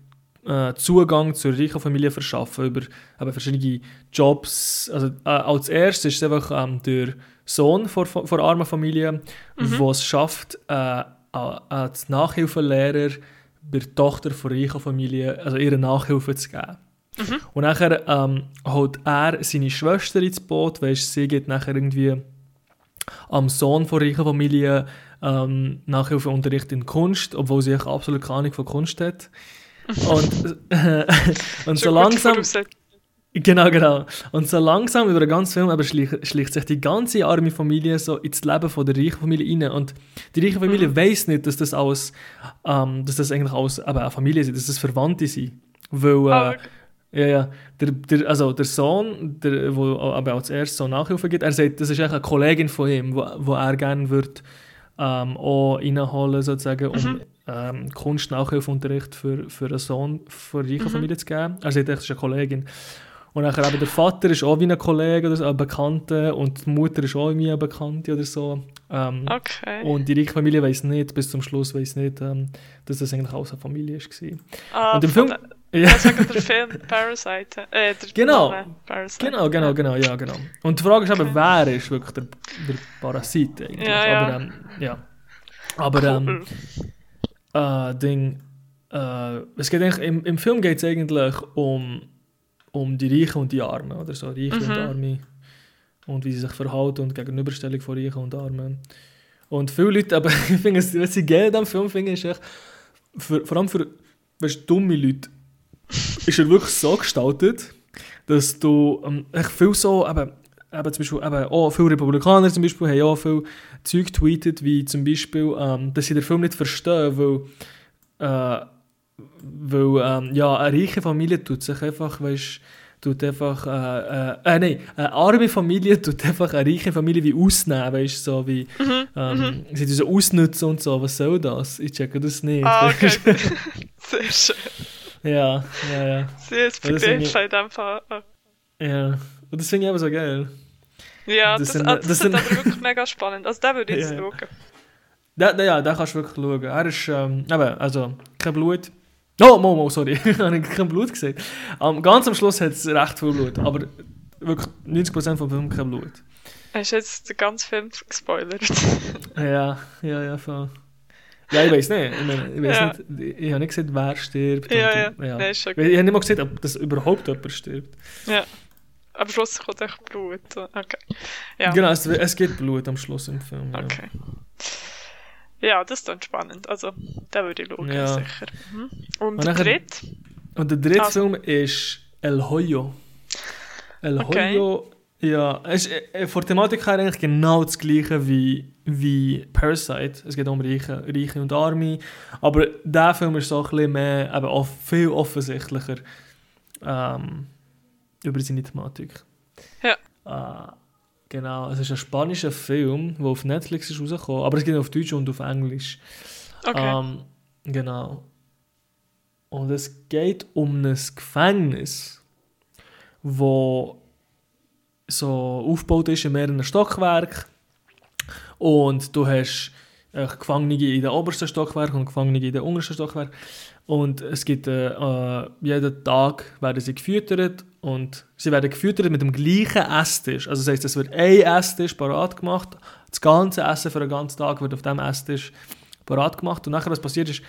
B: äh, Zugang zur reichen Familie verschaffen. Über eben verschiedene Jobs. Also äh, als erstes ist es einfach ähm, der Sohn von von armen Familie, der es schafft, äh, als Nachhilfelehrer bei der Tochter von reicher Familie, also ihre Nachhilfe zu geben. Und nachher ähm, holt er seine Schwester ins Boot, weißt, sie geht nachher irgendwie am Sohn von reicher Familie ähm, Nachhilfeunterricht in Kunst, obwohl sie absolut keine Ahnung von Kunst hat. Und, und so langsam... Genau, genau. Und so langsam über den ganzen Film aber schleicht, schleicht sich die ganze arme Familie so ins Leben von der reichen Familie rein. Und die reiche Familie
C: Mhm.
B: weiß nicht, dass das alles, ähm, dass das eigentlich alles eben eine Familie sind, dass das Verwandte sind. Weil, äh,
C: Ah,
B: ja, ja, der, der, also der Sohn, der wo aber als erstes so Nachhilfe gibt, er sagt, das ist eigentlich eine Kollegin von ihm, wo, wo er gerne würde ähm, auch reinholen sozusagen, um ähm, Kunst-Nachhilfeunterricht für, für einen Sohn von einer reichen Familie zu geben. Er sagt, das ist eine Kollegin. Und nachher eben der Vater ist auch wie ein Kollege oder so, ein Bekannter und die Mutter ist auch wie eine Bekannte oder so. Ähm,
C: Okay.
B: Und die reiche Familie weiß nicht, bis zum Schluss weiß nicht, ähm, dass das eigentlich alles eine Familie war.
C: ah,
B: und im Film... Ja.
C: ja. sagen der Film Parasite. Äh,
B: Genau.
C: Parasite.
B: Genau, genau, genau, ja, genau. Und die Frage ist eben, wer ist wirklich der, der Parasit eigentlich?
C: Ja, ja.
B: Aber, ähm, ja. Aber, ähm, äh, Ding, äh, es geht eigentlich, im, im Film geht es eigentlich um, um die Reichen und die Armen, oder so, Reiche und
C: Mhm.
B: Arme und wie sie sich verhalten und Gegenüberstellung von Reichen und Armen. Und viele Leute, aber ich finde, was ich gerne am Film finde, ist echt, für, vor allem für weißt, dumme Leute, ist er wirklich so gestaltet, dass du ähm, echt viel so, eben, eben zum Beispiel, eben, auch viele Republikaner zum Beispiel haben auch viel Zeug getweetet, wie zum Beispiel, ähm, dass sie den Film nicht verstehen, weil, äh, weil ähm, ja, eine reiche Familie tut sich einfach, weißt tut einfach, äh, äh, äh, nein, eine arme Familie tut einfach eine reiche Familie wie ausnehmen, weißt du, so wie, ähm, sie tun so ausnutzen und so, was soll das? Ich checke das nicht.
C: Ah, okay. Sehr schön.
B: Ja, ja, ja. Ich-
C: in dem Fall.
B: Ja, und das finde ich aber so geil.
C: Ja,
B: Das
C: das,
B: sind-
C: das,
B: das
C: sind,
B: sind-
C: aber wirklich mega spannend. Also, den würde ich jetzt
B: Ja, ja.
C: schauen.
B: Da, da, ja, da kannst du wirklich schauen. Er ist, ähm, eben, also, kein Blut. Oh, Mo, Mo, sorry, ich habe kein Blut gesehen. Um, ganz am Schluss hat es recht viel Blut, aber wirklich 90% vom Film kein Blut.
C: Hast du jetzt den ganzen Film gespoilert?
B: Ja, ja, ja, voll. Ja, ich weiß nicht. Ich, meine, ich, weiss
C: Ja.
B: nicht, ich habe nicht gesehen, wer stirbt.
C: ja,
B: und-
C: ja. Nein, ist schon
B: Ich habe nicht mal gesehen, ob das überhaupt jemand stirbt.
C: Ja. Am Schluss kommt echt Blut. Okay. Ja.
B: Genau, es, es gibt Blut am Schluss im Film. Ja.
C: Okay. Ja, das ist dann spannend. Also, den würde ich schauen,
B: Ja.
C: sicher. Mhm. Und
B: Und
C: der
B: nachher-
C: dritte?
B: Und der dritte
C: Also-
B: Film ist El Hoyo. El
C: Okay.
B: Hoyo, ja, es ist äh, von der Thematik her eigentlich genau das gleiche wie, wie Parasite. Es geht um Reiche, Reiche und Arme. Aber der Film ist so ein bisschen mehr, eben auch viel offensichtlicher ähm, über seine Thematik.
C: Ja.
B: Äh, genau, es ist ein spanischer Film, der auf Netflix ist rausgekommen, aber es geht auf Deutsch und auf Englisch.
C: Okay.
B: Ähm, genau. Und es geht um ein Gefängnis, wo so aufgebaut ist in mehreren Stockwerken. Und du hast äh, Gefangene in den obersten Stockwerk und Gefangene in den untersten Stockwerk. Und es gibt äh, äh, jeden Tag werden sie gefüttert und sie werden gefüttert mit dem gleichen Esstisch. Also das heisst, es wird ein Esstisch parat gemacht. Das ganze Essen für den ganzen Tag wird auf dem Esstisch parat gemacht. Und nachher, was passiert ist,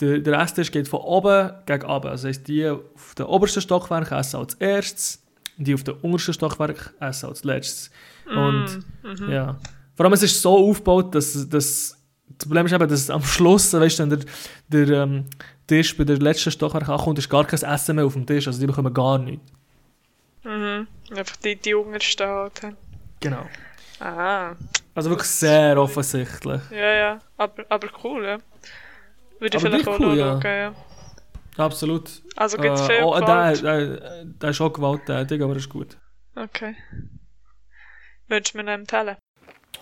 B: der, der Esstisch geht von oben gegen unten. Also das heisst, die auf dem obersten Stockwerk essen als erstes, die auf dem untersten Stockwerk essen als letztes. Und
C: Mhm.
B: ja. Vor allem, es ist so aufgebaut, dass, dass das Problem ist eben, dass am Schluss, weißt du, wenn der, der ähm, Tisch bei der letzten Stockwerk ankommt, ist gar kein Essen mehr auf dem Tisch. Also die bekommen gar nichts.
C: Mhm. Einfach die, die Unterstehen. halt.
B: Genau.
C: Ah.
B: Also wirklich sehr offensichtlich.
C: Ja, ja. Aber, aber cool, ja. Würde ich
B: Aber
C: vielleicht
B: gleich
C: auch
B: cool,
C: noch
B: ja.
C: schauen, ja.
B: Absolut.
C: Also gibt es
B: Äh,
C: viel
B: oh, der,
C: Gewalt?
B: der, der ist auch gewalttätig, aber ist gut.
C: Okay. Würdest du mir noch empfehlen?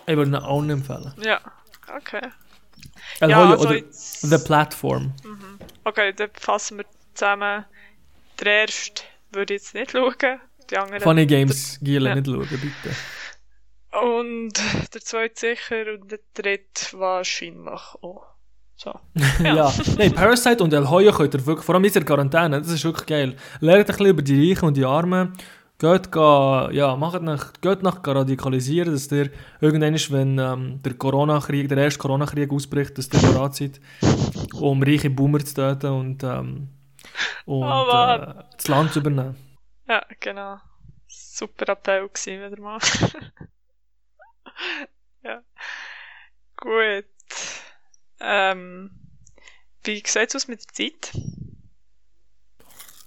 B: Ich würde ihn auch nicht empfehlen.
C: Ja. Okay.
B: El
C: ja,
B: Hoyo
C: also
B: oder
C: jetzt-
B: The Platform.
C: Okay, dann fassen wir zusammen. Der erste würde ich jetzt nicht schauen. Die anderen.
B: Funny Games, Giele,
C: Ja.
B: nicht schauen, bitte.
C: Und der zweite sicher und der dritte wahrscheinlich auch. So.
B: Ja. Nein, Parasite und El Hoyo könnt ihr wirklich, vor allem in der Quarantäne, das ist wirklich geil. Lernt ein bisschen über die Reichen und die Armen. Geht, ga, ja, macht nach, geht nach radikalisieren, dass ihr irgendwann, wenn ähm, der Corona-Krieg, der erste Corona-Krieg ausbricht, dass ihr bereit seid, um reiche Boomer zu töten und, ähm, und
C: Oh
B: äh, das Land zu übernehmen.
C: Ja, genau. Super Appell gewesen wieder mal. ja. Gut. Ähm, wie sieht es aus mit der Zeit?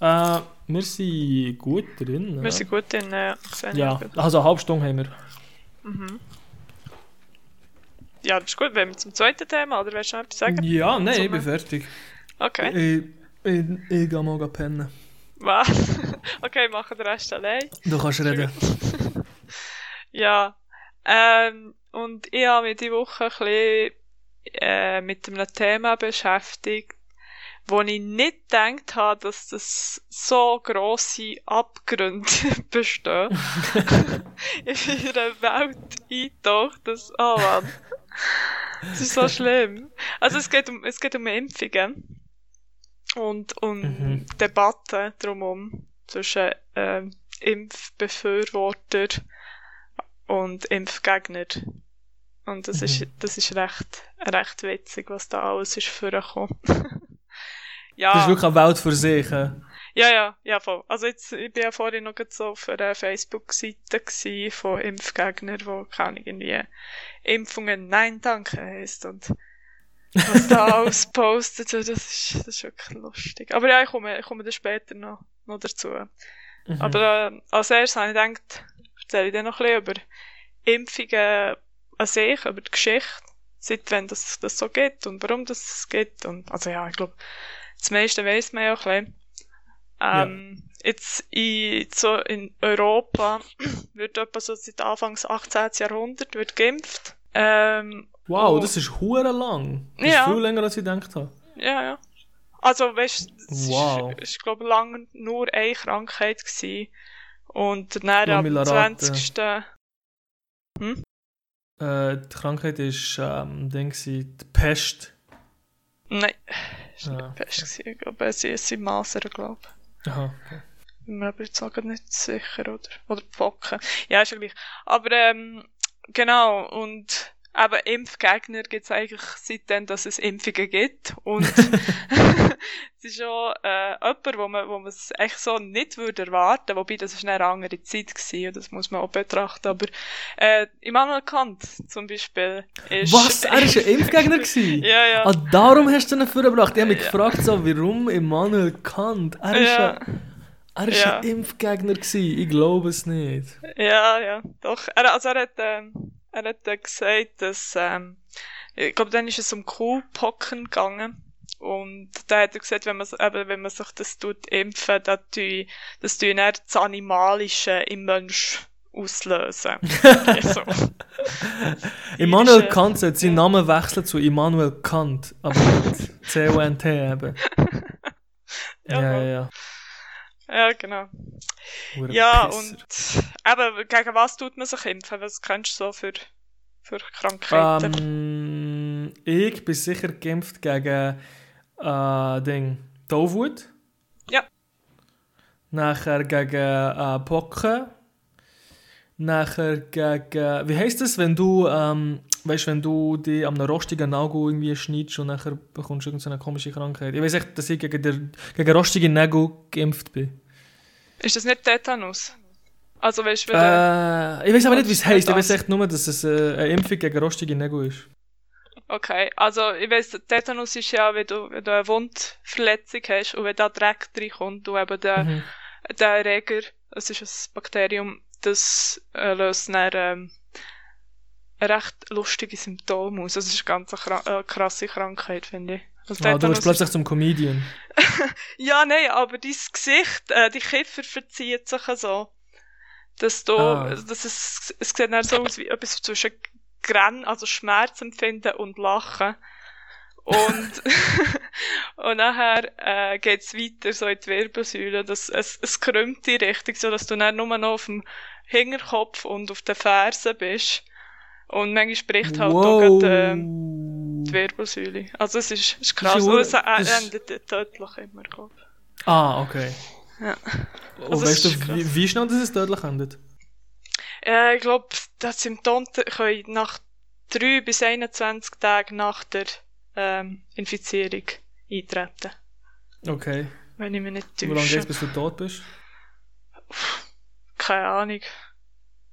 B: Äh, wir sind gut drin.
C: Wir sind gut in äh,
B: ja,
C: gut.
B: also eine halbe Stunde haben wir.
C: Mhm. Ja, das ist gut. Wenn wir zum zweiten Thema, oder willst du noch etwas sagen?
B: Ja, nein, ich bin fertig.
C: Okay.
B: Ich, ich, ich gehe mal pennen.
C: Was? okay, machen den Rest allein.
B: Du kannst reden.
C: Ja. Ähm, und ich habe mich diese Woche ein bisschen äh, mit einem Thema beschäftigt, wo ich nicht gedacht habe, dass das so grosse Abgründe bestehen. in ihrer Welt eintaucht, das, oh Mann. Das ist so schlimm. Also es geht um, es geht um Impfungen. Und um
B: Mhm.
C: Debatten drumherum zwischen ähm, Impfbefürworter und Impfgegner. Und das
B: Mhm.
C: ist, das ist recht, recht witzig, was da alles ist vorgekommen. ja.
B: Das ist wirklich eine Welt für sich. hä?
C: Ja, ja, ja, voll. Also jetzt, ich bin ja vorhin noch so auf einer Facebook-Seite von Impfgegnern, wo keine Ahnung, irgendwie Impfungen Nein Danke heisst und was da alles postet, das ist, das ist wirklich lustig. Aber ja, ich komme, ich komme dann später noch, noch dazu.
B: Mhm.
C: Aber äh, als erstes habe ich gedacht, erzähle ich dann noch ein bisschen über Impfungen an sich, über die Geschichte, seit wann das, das so geht und warum das geht. Und, also ja, ich glaube, das meiste weiss man ja auch ein bisschen. Ähm, Jetzt in, so in Europa wird etwa so seit Anfangs 18. Jahrhundert wird geimpft. Ähm,
B: Wow, das ist hure lang. Das
C: Ja.
B: ist viel länger, als ich gedacht habe.
C: Ja, ja. Also, weißt du, es
B: Wow.
C: ist, ist glaube lange nur eine Krankheit gewesen. Und dann am
B: mich raten.
C: 20.
B: Äh, die Krankheit ist ähm, Ding gewesen, die Pest.
C: Nein, ist
B: Ah,
C: nicht Pest gewesen. Ich glaube, es ist in Masern, glaube ich.
B: Aha, okay.
C: Bin mir aber jetzt auch nicht sicher, oder? Oder Pocken. Ja, ist ja gleich. Aber, ähm, genau, und eben Impfgegner gibt es eigentlich seitdem, dass es Impfungen gibt. Und es ist schon äh, jemand, wo man, wo man es echt so nicht würde erwarten, wobei das ist eine andere Zeit gewesen, und das muss man auch betrachten. Aber äh, Immanuel Kant zum Beispiel ist...
B: Was? Er war ein Impfgegner? gewesen?
C: ja, ja.
B: Ah, darum hast du ihn vorgebracht. Ich habe mich
C: Ja.
B: gefragt, so, warum Immanuel Kant? Er ist
C: Ja.
B: ein, er ist
C: Ja.
B: ein Impfgegner gewesen. Ich glaube es nicht.
C: Ja, ja, doch. Er, also er hat, ähm, er hat äh, gesagt, dass, ähm, ich glaube, dann ist es um Kuhpocken gegangen. Und da hat er gesagt, wenn man, eben, wenn man sich das tut impfen, dann tue, das tue dann das Animalische im Mensch auslösen. also,
B: Immanuel Kant sollte seinen Namen wechseln zu Immanuel Kant, aber C-O-N-T eben. Ja, ja, ja.
C: Ja, genau.
B: Hure
C: Ja,
B: Pisser.
C: und eben, gegen was tut man sich impfen? Was kennst du so für, für Krankheiten?
B: Ähm, ich bin sicher geimpft gegen äh, Ding, Tollwut.
C: Ja.
B: Nachher gegen äh, Pocken. Nachher gegen. Wie heisst das, wenn du, ähm, weißt, wenn du die am rostigen Nagel irgendwie schneidest und nachher bekommst du irgendeine komische Krankheit. Ich weiß echt, dass ich gegen, der, gegen rostige Nägel geimpft bin.
C: Ist das nicht Tetanus? Also, weißt du, du-
B: Äh, ich weiß aber nicht, wie es
C: du
B: heisst. Ich weiß echt nur, dass es äh, eine Impfung gegen rostige Nägel ist.
C: Okay, also ich weiss, Tetanus ist ja, wenn du, wenn du eine Wundverletzung hast und wenn da Dreck reinkommt und eben der,
B: Mhm.
C: der Erreger, das ist ein Bakterium, das äh, löst dann ähm, ein recht lustige Symptome aus. Das ist eine ganz äh, krasse Krankheit, finde ich. Also
B: Ah, du wirst plötzlich zum Comedian.
C: ja, nein, aber dein Gesicht, äh, die Kiefer verzieht sich so. Dass du,
B: Ah.
C: dass es, es sieht dann so aus wie etwas zwischen Gren, also Schmerz empfinden und Lachen. Und, und nachher äh, geht's weiter so in die Wirbelsäule. Das, es, es krümmt die Richtung, so dass du dann nur noch auf dem Hinterkopf und auf den Fersen bist. Und manchmal spricht halt auch
B: wow.
C: gerade, ähm, die Wirbelsäule. Also es ist, ist krass. Und
B: hure-
C: es äh, endet tödlich immer, glaub ich.
B: Ah, okay.
C: Ja.
B: Und
C: Also, es
B: weißt du, wie, wie schnell das es tödlich endet?
C: Äh, ich glaube, das Symptome können nach 3 bis 21 Tagen nach der ähm, Infizierung eintreten.
B: Okay.
C: Wenn ich mich nicht
B: Wie lange geht's,
C: täusche.
B: bis du tot bist?
C: Keine Ahnung.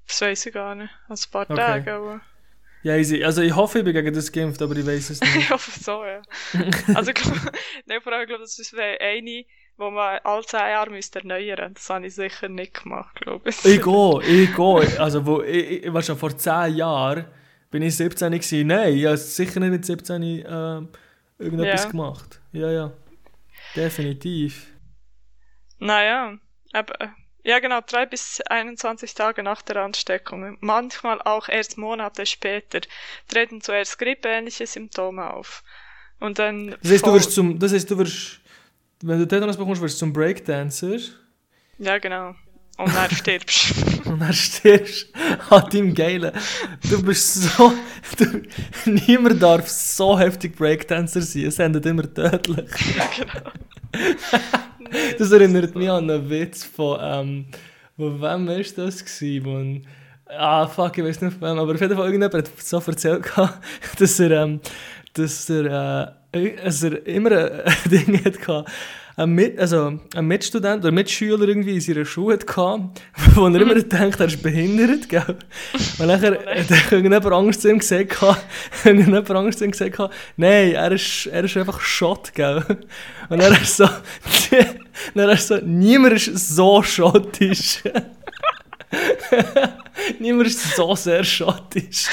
C: Das weiß ich gar nicht. Ein paar
B: Okay.
C: Tage, aber
B: Ja, easy. Also ich hoffe, ich bin gegen das geimpft, aber ich weiß es
C: ich
B: nicht.
C: hoffe so, ja. Also ich glaube, nein, vor allem, ich glaube, das ist eine, wo man alle 10 Jahre müsste erneuern. Das habe ich sicher nicht gemacht, glaube ich.
B: ich gehe, ich gehe. Also wo, ich, ich, weißt du, vor 10 Jahren bin ich 17 gewesen. Nein, ich habe sicher nicht mit 17 ähm, irgendetwas
C: Ja.
B: gemacht. Ja, ja. Definitiv.
C: Naja, aber, äh, ja genau, drei bis 21 Tage nach der Ansteckung, manchmal auch erst Monate später, treten zuerst grippeähnliche Symptome auf. Und dann
B: Das heißt, du wirst zum, das heißt, du wirst wenn du Tetanus bekommst, wirst du zum Breakdancer
C: Ja, genau. Und dann stirbst
B: und dann stirbst an deinem Geilen. Du bist so... Du, niemand darf so heftig Breakdancer sein, es endet immer tödlich.
C: ja, genau.
B: Das erinnert mich an einen Witz von, ähm, von wem ist das gewesen, man? Ah, fuck, ich weiß nicht von wem, aber auf jeden Fall irgendjemand hat so erzählt, dass er, ähm, dass er, äh, dass er immer ein Ding hat ein, Mit, also ein Mitstudent oder Mitschüler irgendwie in seiner Schule hat gehabt, wo er immer denkt, er ist behindert, gell? Und nachher hat irgendjemand Angst zu ihm gehabt, irgendjemand Angst zu ihm gehabt, nein, er ist, er ist einfach Schott, gell? Und er ist so, dann ist so, niemand ist so schottisch. niemand ist so sehr schottisch.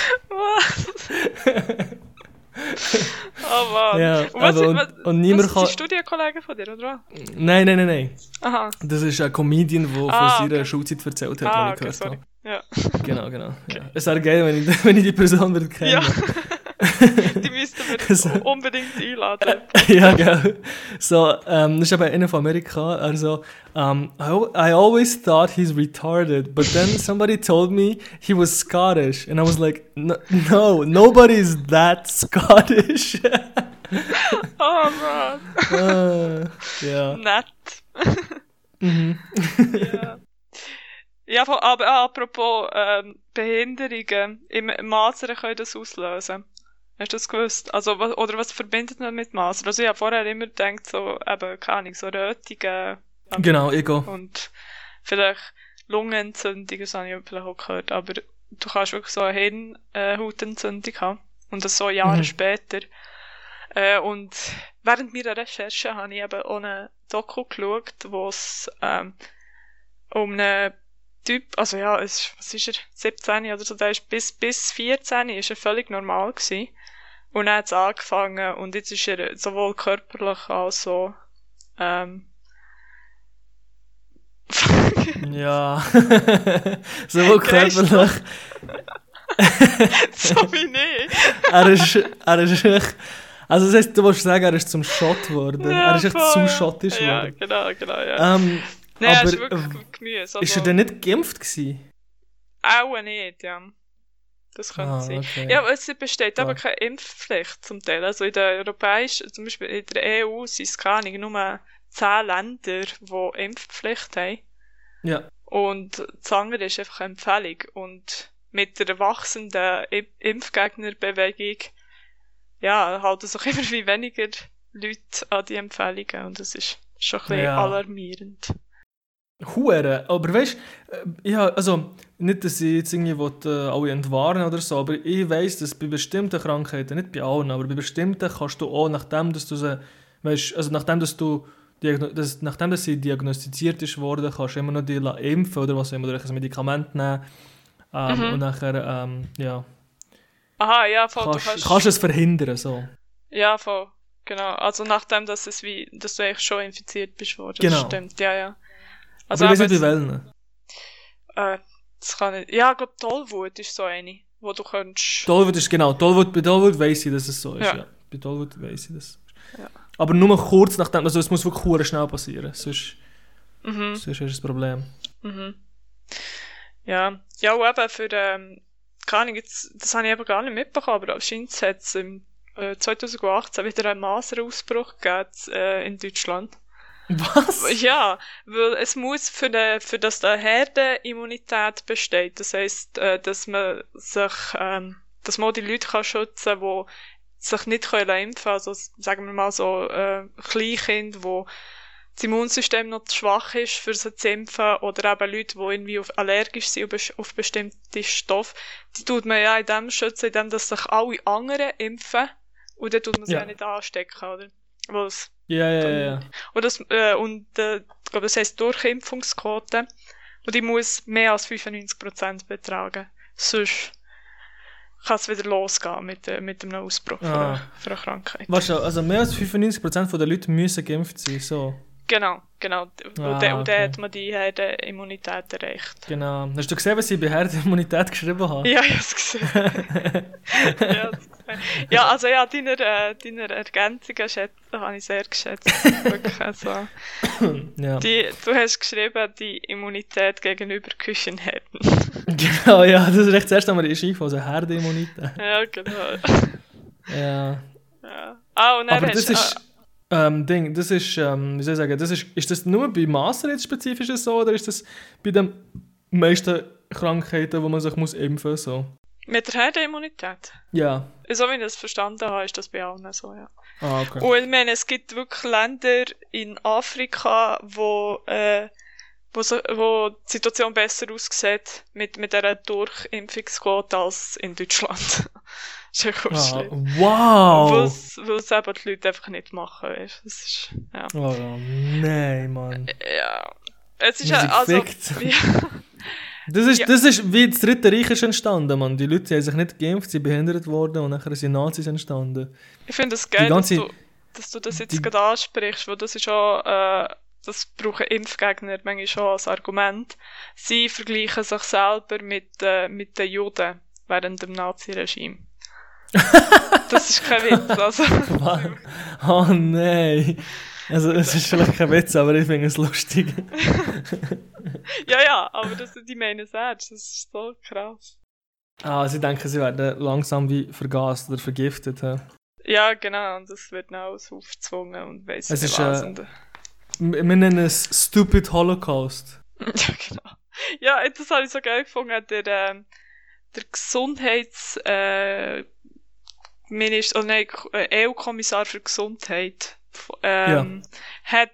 C: Oh Mann.
B: Ja,
C: und was,
B: aber und-
C: was,
B: und niemand
C: was
B: kann-
C: sind Studienkollegen von dir, oder was?
B: Nein, nein, nein, nein.
C: Aha.
B: Das ist ein Comedian, der
C: Ah,
B: von seiner
C: okay.
B: Schulzeit erzählt hat,
C: Ah,
B: was ich
C: okay,
B: gehört
C: sorry.
B: habe.
C: Ja.
B: Genau, genau. Ja. Es wäre geil, wenn ich, wenn ich die Person würde kennen.
C: ja. Die müssten wir
B: So.
C: unbedingt einladen.
B: ja, gell. So, ähm, das ist eben einer von Amerika. Also, um, I, al- I always thought he's retarded, but then somebody told me he was Scottish, and I was like, no, no nobody is that Scottish.
C: Oh Mann.
B: Ah, ja.
C: Nett.
B: Mhm.
C: ja. Ja, aber apropos ähm, Behinderungen, im Masern können das auslösen. Hast du das gewusst? Also, was, oder was verbindet man mit Masern? Also, ich habe vorher immer gedacht, so, eben, keine Ahnung, so Rötungen
B: Genau, Ego.
C: und vielleicht Lungenentzündung, das habe ich vielleicht auch gehört, aber du kannst wirklich so eine Hirnhautentzündung haben. Und das so Jahre
B: Mhm.
C: später. Äh, und während meiner Recherche habe ich eben auch eine Doku geschaut, wo es ähm, um einen Typ, also ja, es, was ist er, 17 oder so, der ist bis, bis 14 ist er völlig normal gewesen. Und dann hat es angefangen und jetzt ist er sowohl körperlich als auch ähm,
B: Ja. Sowohl körperlich.
C: so wie nicht.
B: er ist, er ist echt, also das heisst, du willst sagen, er ist zum Schott geworden. er ist echt
C: voll,
B: zu
C: ja.
B: schottisch
C: Ja,
B: geworden.
C: genau, genau, ja.
B: Ähm,
C: Nein, er
B: aber,
C: ist wirklich Gemüse.
B: ist
C: Also,
B: er denn nicht geimpft gewesen?
C: Auch nicht, ja. Das könnte
B: Ah,
C: sein.
B: okay.
C: Ja, aber es besteht aber
B: Ja.
C: keine Impfpflicht zum Teil. Also in der europäischen, zum Beispiel in der EU sind es keine Ahnung, nur 10 Länder, die Impfpflicht haben.
B: Ja.
C: Und das andere ist einfach eine Empfehlung. Und mit der wachsenden Impfgegnerbewegung, ja, halten sich immer wie weniger Leute an die Empfehlungen. Und das ist schon ein bisschen
B: Ja.
C: alarmierend.
B: Hure, aber weißt du, ja, also nicht, dass ich jetzt irgendwie will, äh, alle entwarnen oder so, aber ich weiss, dass bei bestimmten Krankheiten, nicht bei allen, aber bei bestimmten kannst du auch, nachdem dass du sie, weißt, also nachdem dass du dass, nachdem dass sie diagnostiziert ist worden, kannst du immer noch die impfen oder was auch immer, oder ein Medikament nehmen ähm,
C: Mhm.
B: und nachher, ähm, ja,
C: Aha, ja, voll,
B: kannst,
C: du kannst,
B: kannst es verhindern, so.
C: Ja, voll. Genau. Also nachdem, dass es wie, dass du eigentlich schon infiziert bist worden.
B: Genau.
C: Das stimmt, ja, ja.
B: Also aber ich weiß nicht,
C: aber
B: bei welchen.
C: jetzt- äh, das kann ich, ja, ich glaube, Tollwut ist so eine, wo du könntest,
B: Tollwut ist genau, Tollwut, bei Tollwut weiss ich, dass es so ist, ja.
C: Ja.
B: Bei Tollwut weiss ich das.
C: Ja.
B: Aber nur kurz nachdem, also es muss wirklich schnell passieren, sonst,
C: mhm,
B: sonst ist es ein Problem.
C: mhm. Ja, ja, und eben für, ähm, keine Ahnung, jetzt, das habe ich eben gar nicht mitbekommen, aber anscheinend hat es im äh, 2018 wieder einen Maserausbruch gegeben äh, in Deutschland.
B: Was?
C: Ja, weil es muss für, de, für das eine Herdenimmunität besteht. Das heisst, äh, dass man sich, ähm, dass man die Leute kann schützen, die sich nicht können impfen können. Also, sagen wir mal so, äh, Kleinkinder, wo das Immunsystem noch zu schwach ist, für sie zu impfen, oder eben Leute, die irgendwie auf, allergisch sind auf bestimmte Stoffe. Die tut man ja in dem schützen, indem dass sich alle anderen impfen, und dann tut man sie
B: Ja.
C: ja nicht anstecken, oder? Es
B: Ja, ja, ja, ja.
C: und, das, äh, und äh, ich glaube, das heisst Durchimpfungsquote. Und die muss mehr als 95% betragen. Sonst kann es wieder losgehen mit, äh, mit einem Ausbruch für,
B: Ah.
C: eine, für eine Krankheit.
B: Weißt du, also mehr als 95% der Leute müssen geimpft sein, so.
C: Genau, genau.
B: Ah,
C: und dann
B: okay.
C: hat man die Herdenimmunität erreicht.
B: Genau. Hast du gesehen, was sie bei Herdenimmunität geschrieben haben?
C: Ja, ich hab's gesehen. ja, ja, also ja, deine, äh, deine Ergänzungen schätze, habe ich sehr geschätzt. Wirklich, also.
B: ja.
C: Die, du hast geschrieben, die Immunität gegenüber Küchenherden.
B: genau, ja, das ist echt das erste Mal ist eingefallen, also Herdenimmunität.
C: ja, genau.
B: Ja.
C: ja. Ah, und dann
B: Aber
C: hast,
B: das ist, ähm, Ding, das ist, ähm, wie soll ich sagen, das ist, ist das nur bei Master jetzt spezifisch so, oder ist das bei den meisten Krankheiten, wo man sich muss impfen muss, so?
C: Mit der Herdenimmunität?
B: Ja.
C: So wie ich das verstanden habe, ist das bei allen so, ja.
B: Ah, okay.
C: Und ich meine, es gibt wirklich Länder in Afrika, wo, äh, wo, so, wo die Situation besser aussieht mit, mit dieser Durchimpfungsquote als in Deutschland. das ist ja kurz
B: ah, wow!
C: Weil es eben die Leute einfach nicht machen, weißt. Das ist, ja.
B: Oh, nein, Mann.
C: Ja. Es ist ja, also, ja.
B: Das ist,
C: Ja.
B: das ist wie das Dritte Reich ist entstanden, Mann. Die Leute haben sich nicht geimpft, sie sind behindert worden und nachher sind Nazis entstanden.
C: Ich finde es geil,
B: ganze-
C: dass, du, dass du das jetzt
B: die-
C: gerade ansprichst, weil das ist auch, äh, das brauchen Impfgegner manchmal schon als Argument. Sie vergleichen sich selber mit, äh, mit den Juden während dem Naziregime. das ist kein Witz, also.
B: Oh nein. Also, es ist vielleicht kein Witz, aber ich finde es lustig.
C: ja, ja, aber das, die meinen es ernst, das ist so krass.
B: Ah, sie denken, sie werden langsam wie vergast oder vergiftet. hä?
C: Ja, genau, und das wird dann alles aufgezwungen und weiss
B: Es
C: nicht
B: ist,
C: was.
B: äh,
C: und,
B: Wir nennen es Stupid Holocaust.
C: Ja, genau. Ja, das habe ich so geil gefunden. Der, ähm, der Gesundheits, äh, Minister, oh nein, äh, EU-Kommissar für Gesundheit, ähm, hat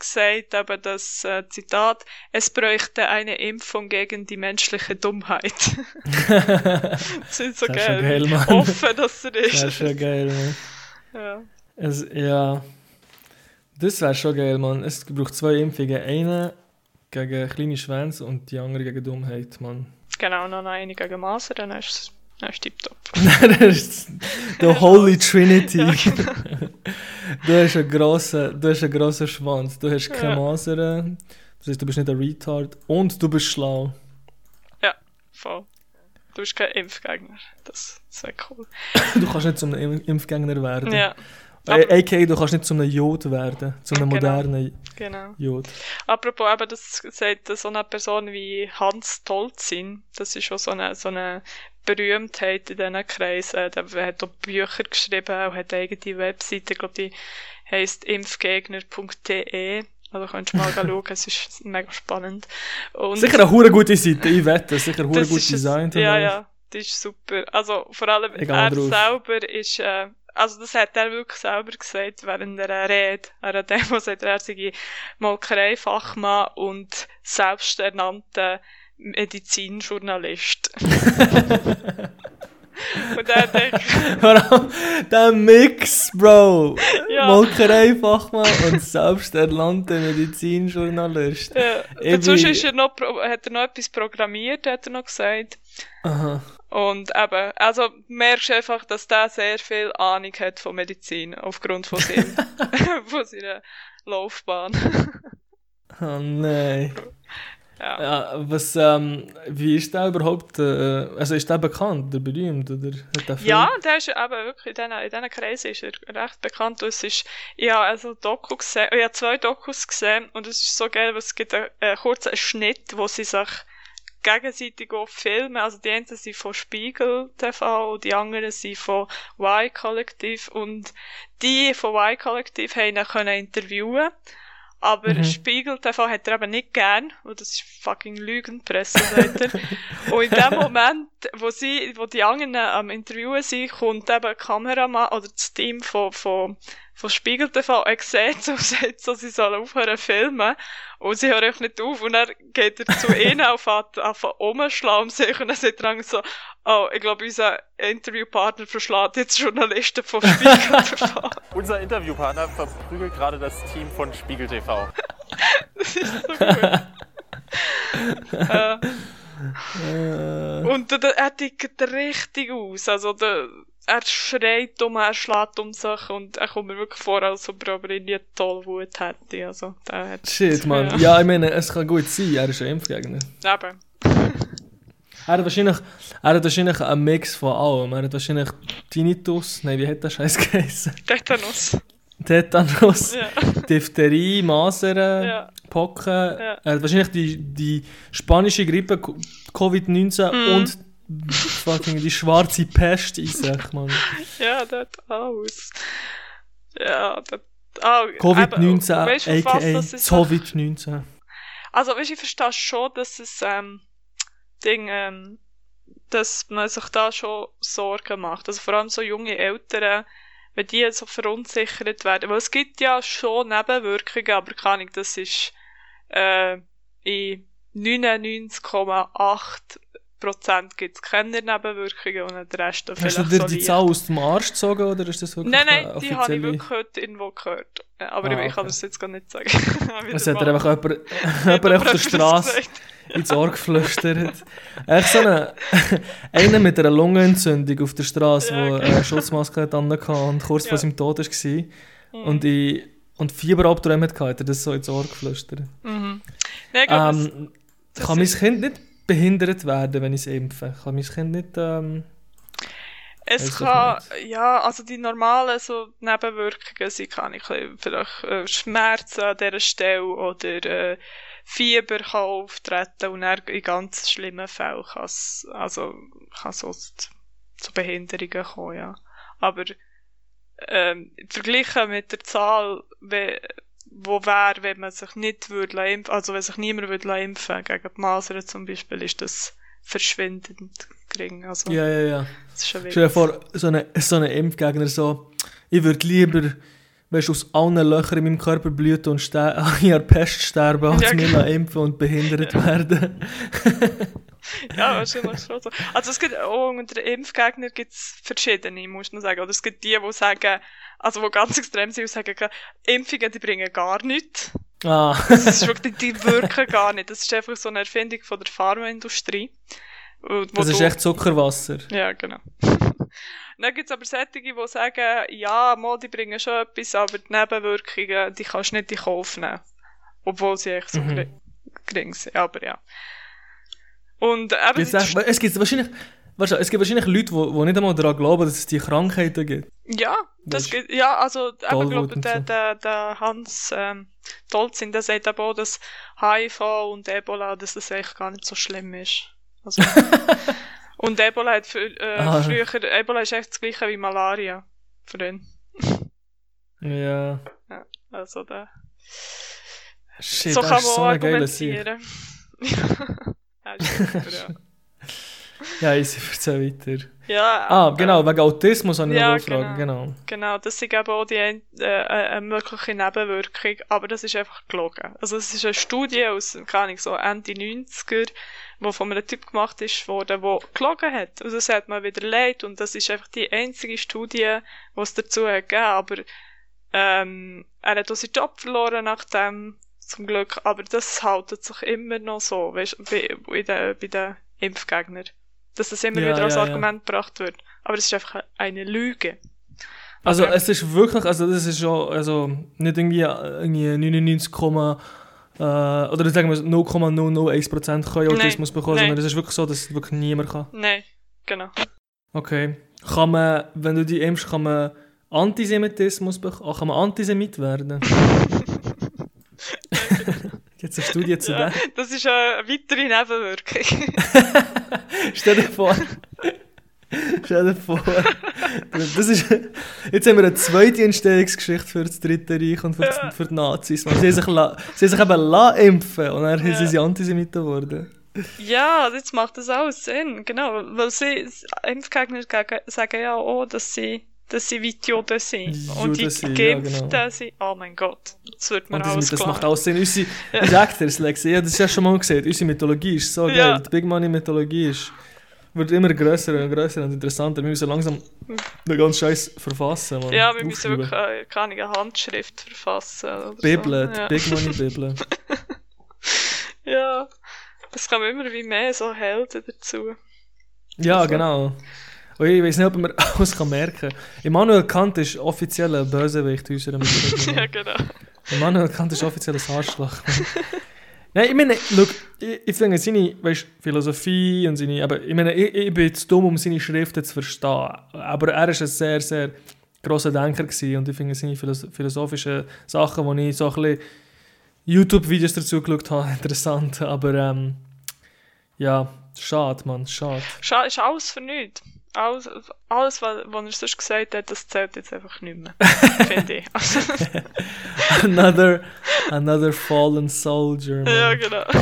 C: gesagt, aber das äh, Zitat, es bräuchte eine Impfung gegen die menschliche Dummheit. das ist so
B: Das ist
C: geil.
B: geil, Mann.
C: Offen, dass er
B: Das
C: ist.
B: schon geil, Mann.
C: Ja.
B: Es, ja. Das wäre schon geil, Mann. Es braucht zwei Impfungen. Eine gegen kleine Schwänze und die andere gegen Dummheit, Mann.
C: Genau, noch eine gegen Masern, dann ist ist tipptopp.
B: das ist the Holy Trinity.
C: Ja, genau.
B: du, hast einen grossen, du hast einen grossen Schwanz. Du hast keine
C: Ja.
B: Masern. Das heißt, du bist nicht ein Retard. Und du bist schlau.
C: Voll. Du bist kein Impfgegner. Das, das wäre cool.
B: Du kannst nicht zum Im- Impfgänger werden.
C: Ja,
B: Äh, A.k.a. du kannst nicht zum einem Jod werden. Zu einem
C: Genau.
B: modernen
C: genau.
B: Jod.
C: Apropos, eben, das sagt so eine Person wie Hans Tolzin. Das ist schon so eine, so eine Berühmtheit in diesen Kreisen. Der hat auch Bücher geschrieben und hat eine eigene Webseite. Ich glaube, die heisst impfgegner.de. Also könntest du mal schauen, es ist mega spannend. Und
B: Sicher eine hure gute Seite, ich wette. Sicher hure gut designt.
C: Ja, ja, das ist super. Also vor allem
B: Egal
C: er
B: drauf.
C: selber ist, äh, also das hat er wirklich selber gesagt während einer Rede, einer Demo, sagt er, er sei Molkereifachmann und selbsternannter Medizinjournalist. und er denkt,
B: Vor allem der Mix, Bro.
C: Ja.
B: Molkerei-Fachmann und selbsternannter Medizinjournalist.
C: äh,
B: Ich
C: dazu
B: bin-
C: ist er noch, hat er noch etwas programmiert, hat er noch gesagt.
B: Aha.
C: Und eben, also merkst du einfach, dass der sehr viel Ahnung hat von Medizin, aufgrund von, seinem, von seiner Laufbahn.
B: Oh nein.
C: Ja.
B: Ja, was, ähm, wie ist der überhaupt, äh, also ist der bekannt, der berühmt, oder der
C: Ja, der ist eben wirklich, in diesen, in diesen Kreisen ist er recht bekannt. Und es ist, ich habe also Doku gesehen, ich habe zwei Dokus gesehen und es ist so geil, weil es gibt einen, einen kurzen Schnitt, wo sie sich gegenseitig auch filmen. Also die einen sind von Spiegel TV und die anderen sind von Y-Kollektiv und die von Y-Kollektiv haben ihn können interviewen aber
B: Mhm.
C: Spiegel TV hat er eben nicht gern, weil das ist fucking Lügenpresse, sagt er. Und in dem Moment, wo sie, wo die anderen am Interviewen sind, kommt eben ein Kameramann oder das Team von, von, von Spiegel TV, er sieht so, sagt so, sie sollen aufhören zu filmen. Und sie hören einfach nicht auf. Und dann geht er zu ihnen auf, auf umschlagen um sich und dann sagt er so, oh, ich glaube, unser Interviewpartner verschlägt jetzt Journalisten von Spiegel TV.
D: Unser Interviewpartner verprügelt gerade das Team von Spiegel TV.
C: Das ist so gut. äh,
B: Äh,
C: Und der, er tickt richtig aus. Also der, er schreit um, er schlägt um sich und er kommt mir wirklich vor, als ob er aber irgendwie toll Wut hätte. Also, der hat,
B: shit, man. Ja. ich meine, es kann gut sein, er ist ein Impfgegner.
C: Eben.
B: Er hat wahrscheinlich, er hat wahrscheinlich einen Mix von allem. Er hat wahrscheinlich Tinnitus, nein, wie hat der Scheiß geheißen?
C: Tetanus.
B: Tetanus,
C: Ja.
B: Diphtherie, Masern,
C: Ja.
B: Pocken.
C: Ja.
B: Hat wahrscheinlich die, die spanische Grippe, Co- Covid-19
C: Mhm.
B: und fucking die schwarze Pest in sich, Mann.
C: Ja, das alles. Ja, das. Ah,
B: Covid-19,
C: eben, weißt du, auf was
B: aka
C: das ist?
B: Covid-19.
C: Also, weißt ich verstehe schon, dass es, ähm, Ding, ähm, dass man sich da schon Sorgen macht. Also vor allem so junge Eltern, wenn die so verunsichert werden. Weil es gibt ja schon Nebenwirkungen, aber keine Ahnung, das ist äh, in 99,8% gibt es keine Nebenwirkungen und der Rest dann
B: Hast du
C: vielleicht
B: dir
C: so
B: die
C: leicht.
B: Zahl aus dem Arsch gezogen oder ist das wirklich
C: Nein, nein, die habe ich wirklich heute irgendwo gehört. Ja, Aber
B: Ah,
C: ich kann
B: okay.
C: das jetzt gar nicht sagen.
B: Es hat dir einfach jemand, jemand auf der Straße ins Ohr geflüstert. Echt so eine, einer mit einer Lungenentzündung auf der Straße,
C: Ja,
B: der
C: genau.
B: eine Schutzmaske hatte und kurz vor
C: Ja.
B: seinem Tod war.
C: Mhm.
B: Und, ich, und Fieberabträume hatte, hat er das so ins Ohr geflüstert.
C: Mhm. Nein, ich glaube,
B: Ähm,
C: das
B: kann mein Kind nicht behindert werden, wenn ich es impfe? Kann mein Kind nicht... Ähm,
C: Es kann, ja, also die normalen so Nebenwirkungen sind, kann ich vielleicht äh, Schmerzen an dieser Stelle oder äh, Fieber kann auftreten und dann in ganz schlimmen Fällen kann es, also, kann so zu Behinderungen kommen, ja. Aber, ähm, verglichen mit der Zahl, we, wo wäre, wenn man sich nicht würde impfen, also wenn sich niemand würde impfen, gegen die Masern zum Beispiel, ist das verschwindend gering, also,
B: ja, ja, ja. Stell dir vor, so ein so eine Impfgegner so, ich würde lieber weißt, aus allen Löchern in meinem Körper blüten und ster an ihrer Pest sterben, als
C: Ja,
B: mir
C: genau.
B: impfen und behindert werden.
C: Ja, wahrscheinlich schon so. Also es gibt auch unter Impfgegnern gibt es verschiedene, muss man sagen. Oder es gibt die, die sagen, also die ganz extrem sind und sagen, Impfungen, die bringen gar nichts.
B: Ah,
C: Das ist wirklich, die wirken gar nicht. Das ist einfach so eine Erfindung von der Pharmaindustrie. Wo
B: das ist echt Zuckerwasser.
C: Ja, genau. Dann gibt es aber solche, die sagen, ja, mal, die bringen schon etwas, aber die Nebenwirkungen, die kannst du nicht in Kauf nehmen. Obwohl sie echt so
B: Mhm.
C: gering- sind, aber ja. Und eben,
B: es gibt wahrscheinlich, weißt du, es gibt wahrscheinlich Leute, die, nicht einmal daran glauben, dass es die Krankheiten gibt.
C: Ja, das geht, ja, also,
B: Tollwut
C: glaube der,
B: so.
C: der, der Hans, ähm, Dolzin, der sagt aber auch, dass HIV und Ebola, dass das eigentlich gar nicht so schlimm ist. Also, und Ebola hat, für, äh,
B: Ah.
C: früher, Ebola ist echt das gleiche wie Malaria. Für ihn.
B: Ja.
C: Also, der,
B: Shit,
C: so kann man
B: so
C: auch
B: Sicht.
C: argumentieren. ja, ist super, ja.
B: Ja, ich erzähle weiter.
C: Ja,
B: Ah,
C: äh,
B: genau, wegen Autismus habe ich
C: ja,
B: noch eine Frage. Genau.
C: Genau, das sind eben auch die äh, äh, eine mögliche Nebenwirkung, aber das ist einfach gelogen. Also es ist eine Studie aus, keine Ahnung, so Ende 90er, die von einem Typ gemacht ist worden, der gelogen hat. Also das hat man wieder leid und das ist einfach die einzige Studie, die es dazu hat gegeben, aber ähm, er hat auch seinen Job verloren nach dem, zum Glück, aber das haltet sich immer noch so, weißt bei, bei den, bei den Impfgegnern. Dass das immer
B: Ja,
C: wieder als
B: ja.
C: Argument gebracht wird. Aber es ist einfach eine Lüge.
B: Also
C: Okay.
B: es ist wirklich, also das ist schon, also nicht irgendwie, irgendwie 99, äh, oder sagen wir 0,001% können
C: Nein,
B: Autismus bekommen,
C: nein.
B: sondern es ist wirklich so, dass wirklich niemand kann.
C: Nein, genau.
B: Okay. Kann man, wenn du die impfst, kann man Antisemitismus bekommen? Kann man Antisemit werden? Gibt es eine Studie zu
C: Ja,
B: dem?
C: das ist eine weitere Nebenwirkung.
B: Stell dir vor. Stell dir vor. Das ist, jetzt haben wir eine zweite Entstehungsgeschichte für das Dritte Reich und für, das, für die Nazis. Sie, haben sich la, sie haben sich eben la impfen und dann
C: Ja.
B: sind sie Antisemiten geworden.
C: ja, jetzt macht das alles Sinn, genau. Weil sie, Impfgegner sagen ja auch, dass sie, dass sie wie die Juden sind. und die
B: Juden sind, ja,
C: Geimpften
B: genau.
C: sind, oh mein Gott, das wird mir alles
B: Antisemit, das
C: klar.
B: macht alles Sinn. Unsere, unsere Actors, Lexi, ja, das hast du ja schon mal gesehen. Unsere Mythologie ist so geil.
C: Ja.
B: Die Big Money Mythologie ist, wird immer grösser und grösser und interessanter. Wir müssen langsam den ganzen Scheiß verfassen. Man.
C: ja, wir müssen wirklich äh, keine Handschrift verfassen.
B: Bibel,
C: so.
B: die Big Money Bibel.
C: Ja. ja, es kommen immer wie mehr so Helden dazu.
B: Ja,
C: Also-
B: genau. Und ich weiß nicht, ob man alles kann merken kann. Immanuel Kant ist offiziell ein Bösewicht unserer
C: ja,
B: Mythologie.
C: genau.
B: Immanuel Kant ist offiziell ein Arschloch. Nein, ich meine, schau, ich, ich finde seine weißt, Philosophie und seine. Aber ich meine, ich, ich bin jetzt dumm, um seine Schriften zu verstehen. Aber er war ein sehr, sehr grosser Denker gewesen und ich finde seine philosoph philosophischen Sachen, die ich so ein bisschen YouTube-Videos dazu geschaut habe, interessant. Aber ähm, ja, schade, Mann, schade.
C: Scha ist alles für nichts. Alles, alles was, was er sonst gesagt hat, das zählt jetzt einfach nicht mehr. Finde ich.
B: Another, another fallen soldier. Man.
C: ja, genau.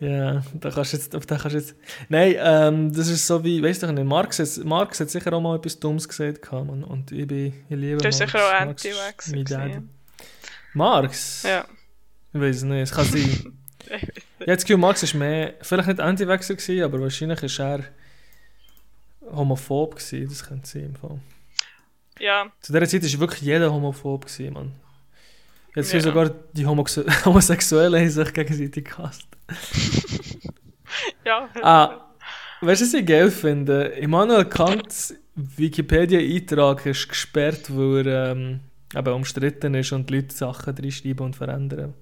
B: Ja, da kannst jetzt, auf den kannst du jetzt... Nein, ähm, das ist so wie, weißt du nicht, Marx, hat- Marx hat sicher auch mal etwas Dummes gesagt gehabt, Mann. und ich bin, ich liebe
C: Du bist sicher auch gewesen.
B: Marx?
C: Ja.
B: Ich weiß es nicht, es kann sein. Das Gefühl, Marx ist mehr, vielleicht nicht Anti-Vaxxer gewesen, aber wahrscheinlich ist er homophob gewesen, das könnte sein im Fall.
C: Ja,
B: Zu dieser Zeit war wirklich jeder homophob gewesen, Mann. Jetzt
C: Ja.
B: ja. sogar die Homosexuellen haben sich gegenseitig gehasst.
C: ja.
B: Ah, weißt du, was ich geil finde? Immanuel Kants Wikipedia-Eintrag ist gesperrt, weil er ähm, eben umstritten ist und die Leute Sachen reinschreiben und verändern.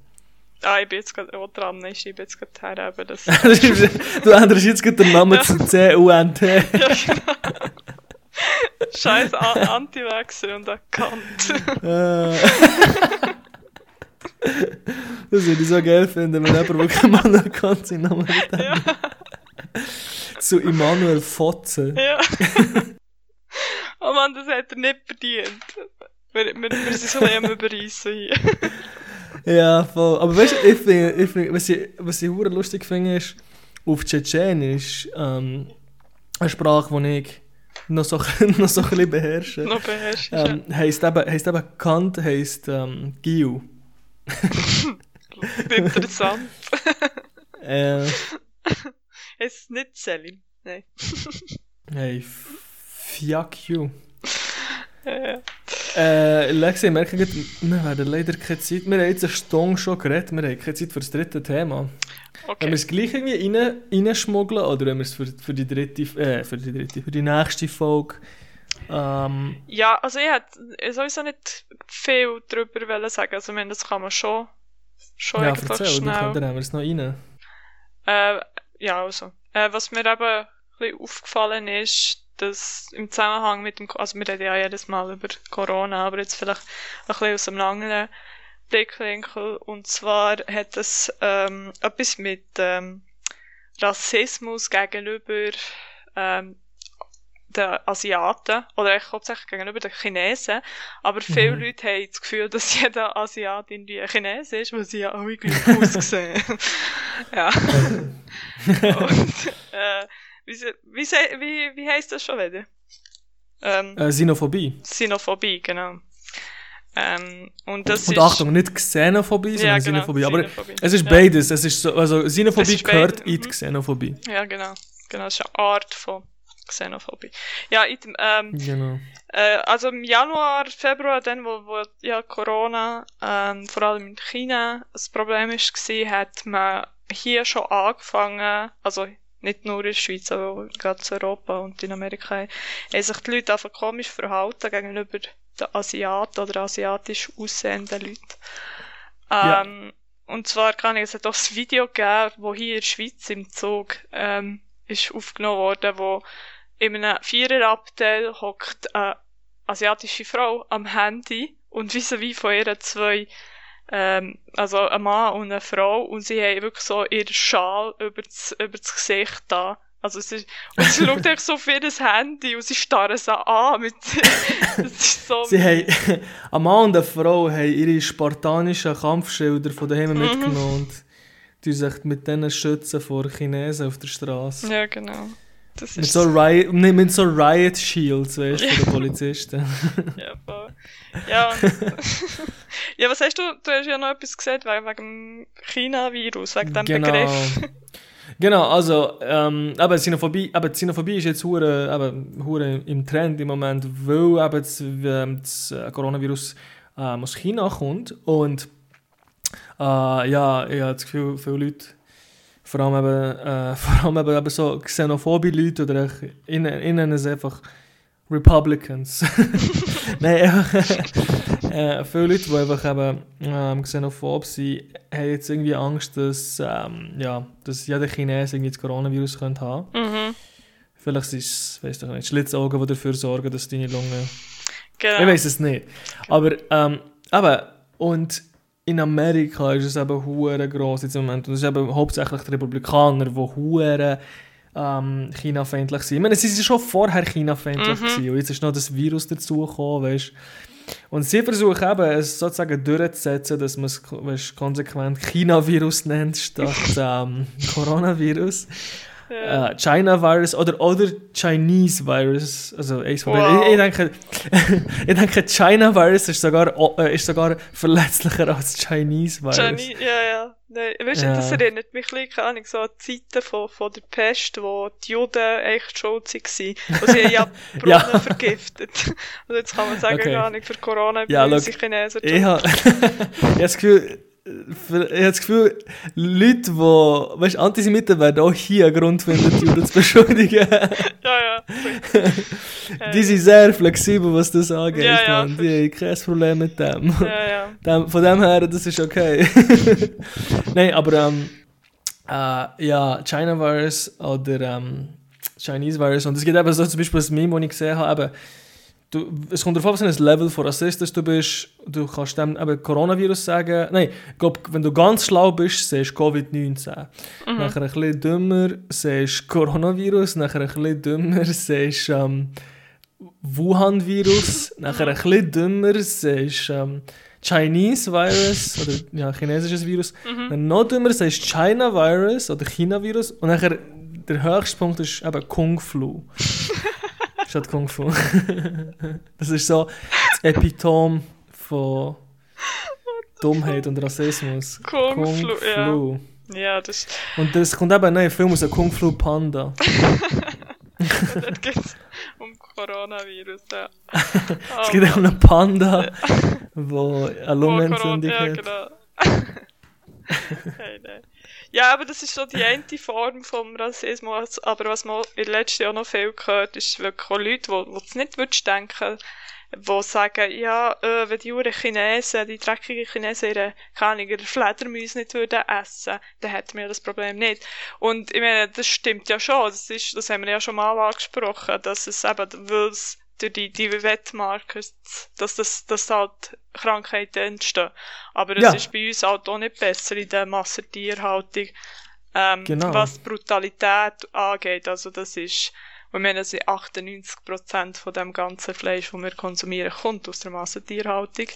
C: Ah, ich bin jetzt gerade auch dran. Ich schreibe jetzt gerade her, aber das...
B: du änderst jetzt gerade den Namen zu C-U-N-T.
C: ja, genau. Scheiß Anti-Vaxxer und erkannt.
B: Äh. das würde ich so geil finden, wenn jemand wirklich Immanuel Kant seinen Namen
C: ja,
B: hat. Zu Immanuel Fotze.
C: ja. oh Mann, das hat er nicht verdient. Wir, wir, wir sind so am Überreissen hier.
B: Ja, voll. Aber weißt du, ich finde, ich find, was ich, was ich lustig finde, ist, auf Tschetschenisch, ähm, eine Sprache, die ich noch so, noch so ein bisschen beherrsche,
C: Noch beherrscht.
B: ähm, heisst, eben, heisst eben Kant, heisst ähm, Giu.
C: Interessant.
B: Äh,
C: Es ist nicht Selim. Nein.
B: hey, fuck you.
C: Äh,
B: Lexi, ich merke gerade, wir werden leider keine Zeit, wir haben jetzt eine Stunde schon geredet, wir haben keine Zeit für das dritte Thema. Wenn wir
C: okay.
B: es gleich irgendwie rein, reinschmuggeln oder wenn wir es für, für die dritte, äh, für die dritte, für die nächste Folge, ähm,
C: Ja, also ich hätte sowieso nicht viel darüber sagen. Also, ich meine, das kann man schon, schon
B: ja, erzähl, dann
C: schnell.
B: können wir es noch rein.
C: Äh, ja, also. Äh, was mir eben ein bisschen aufgefallen ist, dass im Zusammenhang mit dem, also wir reden ja jedes Mal über Corona, aber jetzt vielleicht ein bisschen aus einem anderen Blickwinkel. Und zwar hat es ähm, etwas mit ähm, Rassismus gegenüber ähm, den Asiaten oder eigentlich hauptsächlich gegenüber den Chinesen. Aber viele
B: Mhm.
C: Leute haben das Gefühl, dass jeder Asiat irgendwie ein Chines ist, weil sie ja alle gleich aussehen. ja. Und, äh, wie, wie, wie, wie heisst das schon wieder? Ähm,
B: Äh, Xenophobie.
C: Sinophobie, genau. Ähm, und das
B: Und
C: ist...
B: Achtung, nicht Xenophobie, sondern
C: Ja, genau,
B: Xenophobie. Aber
C: Xenophobie.
B: es ist beides. Es ist so, also Xenophobie
C: ist
B: gehört
C: beide,
B: in die
C: mhm.
B: Xenophobie.
C: Ja, genau. Genau, das ist eine Art von Xenophobie. Ja, dem, ähm,
B: Genau.
C: Äh, also im Januar, Februar, dann, wo, wo ja Corona, ähm, vor allem in China, das Problem ist gewesen, hat man hier schon angefangen, also nicht nur in der Schweiz, aber gerade in Europa und in Amerika, haben sich die Leute einfach komisch verhalten gegenüber den Asiaten oder asiatisch aussehenden Leuten.
B: Ja.
C: Ähm, Und zwar kann ich, es hat auch ein Video gegeben, wo hier in der Schweiz im Zug, ähm, ist aufgenommen worden, wo in einem Viererabteil hockt eine asiatische Frau am Handy und vis-à-vis von ihr zwei, ähm, also ein Mann und eine Frau und sie haben wirklich so ihren Schal über das, über das Gesicht da. Also es ist, und sie schaut echt so auf ihr Handy und sie starren sie an mit, das ist so,
B: Sie haben, ein Mann und eine Frau haben ihre spartanischen Kampfschilder von daheim
C: Mhm.
B: mitgenommen und die sich mit denen schützen vor Chinesen auf der Straße.
C: ja genau. Das
B: Mit so, Riot, nee, mit so Riot Shields, weißt du,
C: Ja.
B: Polizisten.
C: Ja, voll. Ja, und ja, was hast du? Du hast ja noch etwas gesagt wegen, wegen dem China-Virus, wegen dem
B: genau.
C: Begriff.
B: Genau, also, ähm, aber Xenophobie, aber Xenophobie ist jetzt hure, eben, hure im Trend im Moment, weil eben das, ähm, das äh, Coronavirus ähm, aus China kommt und äh, ja, ich habe das Gefühl, viele Leute, vor allem eben, äh, vor allem eben, eben so xenophobe Leute oder ich nenne es einfach Republicans. Nein, einfach, äh, viele Leute, die einfach eben ähm, xenophob sind, haben jetzt irgendwie Angst, dass, ähm, ja, dass jeder Chines irgendwie das Coronavirus könnte haben
C: Mhm.
B: Vielleicht ist es, weiß ich nicht, Schlitzaugen, die dafür sorgen, dass deine Lunge
C: Genau.
B: Ich weiß es nicht. Aber, ähm, aber, und in Amerika ist es eben hure gross jetzt im Moment. Und es ist eben hauptsächlich die Republikaner, die hure ähm, China-feindlich sind. Ich meine, sie waren schon vorher China-feindlich gewesen, und jetzt ist noch das Virus dazugekommen, weißt Und sie versuchen eben, es sozusagen durchzusetzen, dass man es weißt, konsequent China-Virus nennt, statt ähm, Coronavirus. Äh, China-Virus oder, oder Chinese-Virus. Also, eins von beiden.
C: Wow.
B: ich, ich denke, ich denke, China-Virus ist sogar, äh, ist sogar verletzlicher als Chinese-Virus.
C: Jenny, ja, ja. Nein, weißt du,
B: Ja.
C: das erinnert mich ein bisschen, keine Ahnung, so an die Zeiten von, von der Pest, wo die Juden echt schuld waren. Und sie haben ja Brunnen
B: Ja.
C: vergiftet. Und jetzt kann man sagen,
B: Okay.
C: keine Ahnung, für Corona
B: Ja,
C: ja, die Chinesen
B: Ich habe ich hab das Gefühl, ich habe das Gefühl, Leute, die, weißt, Antisemiten werden auch hier einen Grund finden, die Juden zu beschuldigen.
C: Ja, ja.
B: Die sind sehr flexibel, was das angeht.
C: Ja, ja,
B: man. Die haben kein Problem mit dem.
C: Ja, ja.
B: von dem her, das ist okay. Nein, aber ähm, äh, ja, China Virus oder ähm, Chinese Virus. Und es gibt eben so zum Beispiel das Meme, das ich gesehen habe, eben, du, es kommt darauf an, was ein Level von Rassist du bist. Du kannst dem eben Coronavirus sagen. Nein, ich glaube, wenn du ganz schlau bist, siehst du Covid-19. Nachher ein bisschen dümmer siehst du Coronavirus. Nachher ein bisschen dümmer siehst du ähm, Wuhan-Virus. Nachher ein bisschen dümmer siehst du ähm, Chinese Virus oder ja, chinesisches Virus. Dann noch dümmer siehst du China Virus oder China Virus. Und nachher der höchste Punkt ist eben Kung Flu. Statt Kung Fu. das ist so das Epitom von Dummheit und Rassismus.
C: Kung Flu, ja.
B: Flu.
C: Ja, das,
B: Und das kommt eben ein neuer Film aus, der Kung Flu Panda.
C: das geht um Coronavirus, ja.
B: Es gibt auch einen Panda, der eine Lungenentzündung
C: ja,
B: hat.
C: genau. hey, nein. Ja, aber das ist so die eine Form vom Rassismus. Aber was man in letzten Jahren noch viel gehört, ist wirklich auch Leute, die, es nicht würdest denken die sagen, ja, äh, wenn die Uhren Chinesen, die dreckigen Chinesen ihre, keine ihre Fledermäuse nicht würden essen, dann hätten wir das Problem nicht. Und ich meine, das stimmt ja schon. Das, ist, das haben wir ja schon mal angesprochen, dass es eben, weil es durch die, die Wettmarken, dass, das, dass halt Krankheiten entstehen. Aber es
B: Ja.
C: ist bei uns halt auch nicht besser in der Massentierhaltung, ähm,
B: Genau.
C: was Brutalität angeht. Also das ist, wir meinen, also 98% von dem ganzen Fleisch, das wir konsumieren, kommt aus der Massentierhaltung.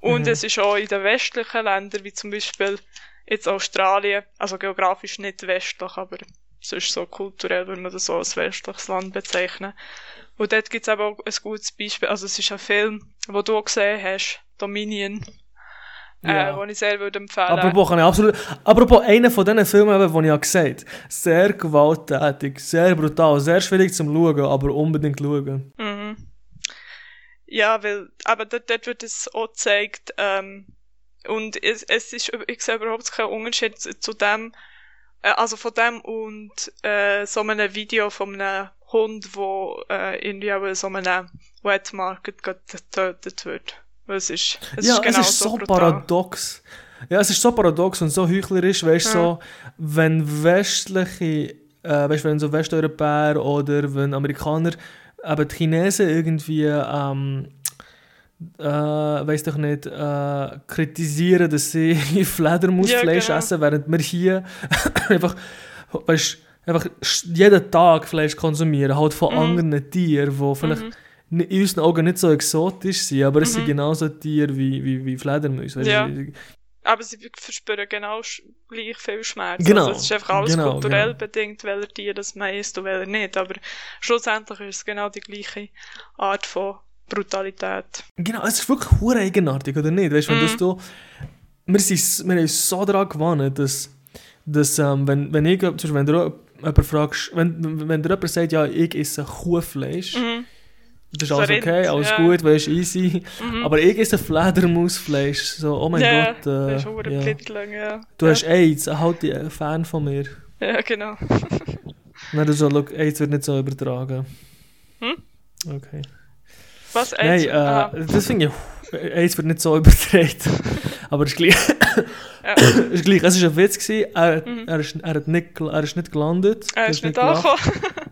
C: Und
B: Mhm.
C: es ist auch in den westlichen Ländern, wie zum Beispiel jetzt Australien, also geografisch nicht westlich, aber sonst so kulturell würde man das so als westliches Land bezeichnen. Und dort gibt es aber auch ein gutes Beispiel, also es ist ein Film, wo du gesehen hast, Dominion,
B: Ja.
C: äh, den ich sehr würde empfehlen.
B: Apropos, kann ich absolut, apropos einer von diesen Filmen, eben, die ich ja gesagt habe, sehr gewalttätig, sehr brutal, sehr schwierig zum Schauen, aber unbedingt schauen.
C: Mhm. Ja, weil, aber dort, dort wird es auch gezeigt, ähm, und es, es ist, ich sehe überhaupt keinen Unterschied zu zu dem, äh, also von dem und, äh, so einem Video von einem Hund, wo, äh, irgendwie auch so einem Wet Market getötet wird. Es ist, es
B: ja,
C: ist genau
B: es ist so
C: brutal.
B: paradox. Ja, es ist so paradox und so heuchlerisch, weißt du, so, wenn westliche, äh, weißt du, wenn so Westeuropäer oder wenn Amerikaner, aber die Chinesen irgendwie, ähm, äh, weiß doch nicht, äh, kritisieren, dass sie Fledermausfleisch
C: Ja, genau.
B: essen, während wir hier einfach, weißt einfach jeden Tag Fleisch konsumieren, halt von
C: Mhm.
B: anderen Tieren, die vielleicht ni- in unseren Augen nicht so exotisch sind, aber es sind genauso Tiere wie, wie, wie Fledermäuse.
C: Ja. Aber sie verspüren genau gleich viel Schmerz.
B: Genau,
C: Also es ist einfach alles
B: genau,
C: kulturell
B: genau.
C: bedingt, welcher Tier das man isst und welcher nicht. Aber schlussendlich ist es genau die gleiche Art von Brutalität.
B: Genau, es ist wirklich hure eigenartig, oder nicht? Weißt du, wenn
C: Mhm.
B: du, wir, sind, wir haben uns so daran gewohnt, dass, dass ähm, wenn, wenn ich, zum Beispiel, wenn du jemanden fragst, wenn, wenn, dir jemand sagt, ja, ich esse Kuhfleisch,
C: Mhm.
B: das ist alles okay, alles
C: ja. Mhm.
B: gut, weißt easy, aber ich esse Fledermausfleisch, so, oh mein
C: ja,
B: Gott,
C: das
B: äh,
C: ist auch
B: ja.
C: Ja.
B: du
C: ja.
B: hast AIDS, halt dich ein Fan von mir.
C: Ja, genau.
B: Nein, du so, look, AIDS wird nicht so übertragen.
C: Hm?
B: Okay.
C: Was?
B: Nein,
C: AIDS?
B: äh,
C: Aha.
B: das finde ich eins wird nicht so übertreten. Aber es ist gleich.
C: Ja.
B: ist gleich. Es war ein Witz. Gewesen. Er,
C: Mhm.
B: er, ist, er, hat nicht, er ist nicht gelandet.
C: Er
B: hat
C: ist nicht angekommen.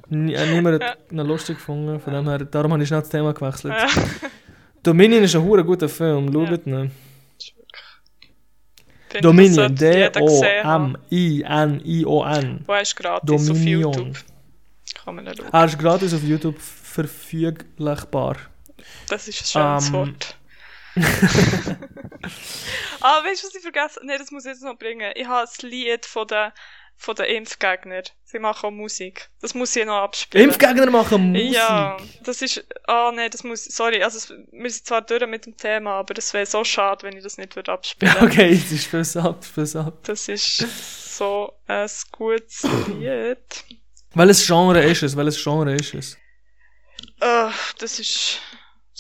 B: Nie- Niemand
C: Ja.
B: hat ihn lustig gefunden. Von dem her, darum habe ich schnell das Thema gewechselt.
C: Ja.
B: Dominion ist ein hure guter Film. Schaut ihn.
C: Finde,
B: Dominion. D-O-M-I-N-I-O-N.
C: Wo ist gratis
B: Dominion.
C: auf YouTube? Kann man nicht schauen.
B: Er ist gratis auf YouTube verfügbar.
C: Das ist ein schönes
B: Ähm.
C: Wort. ah, weißt du, was ich vergessen Nein, das muss ich jetzt noch bringen. Ich habe das Lied von den, von den Impfgegnern. Sie machen auch Musik. Das muss ich noch abspielen.
B: Impfgegner machen Musik.
C: Ja, das ist. Ah, nein, das muss. Sorry, also es- wir sind zwar durch mit dem Thema, aber es wäre so schade, wenn ich das nicht würde abspielen
B: Okay, es ist fürs ab, fürs ab.
C: Das ist so ein gutes Lied.
B: Welches Genre ist es? Welches Genre ist es?
C: Ah, das ist.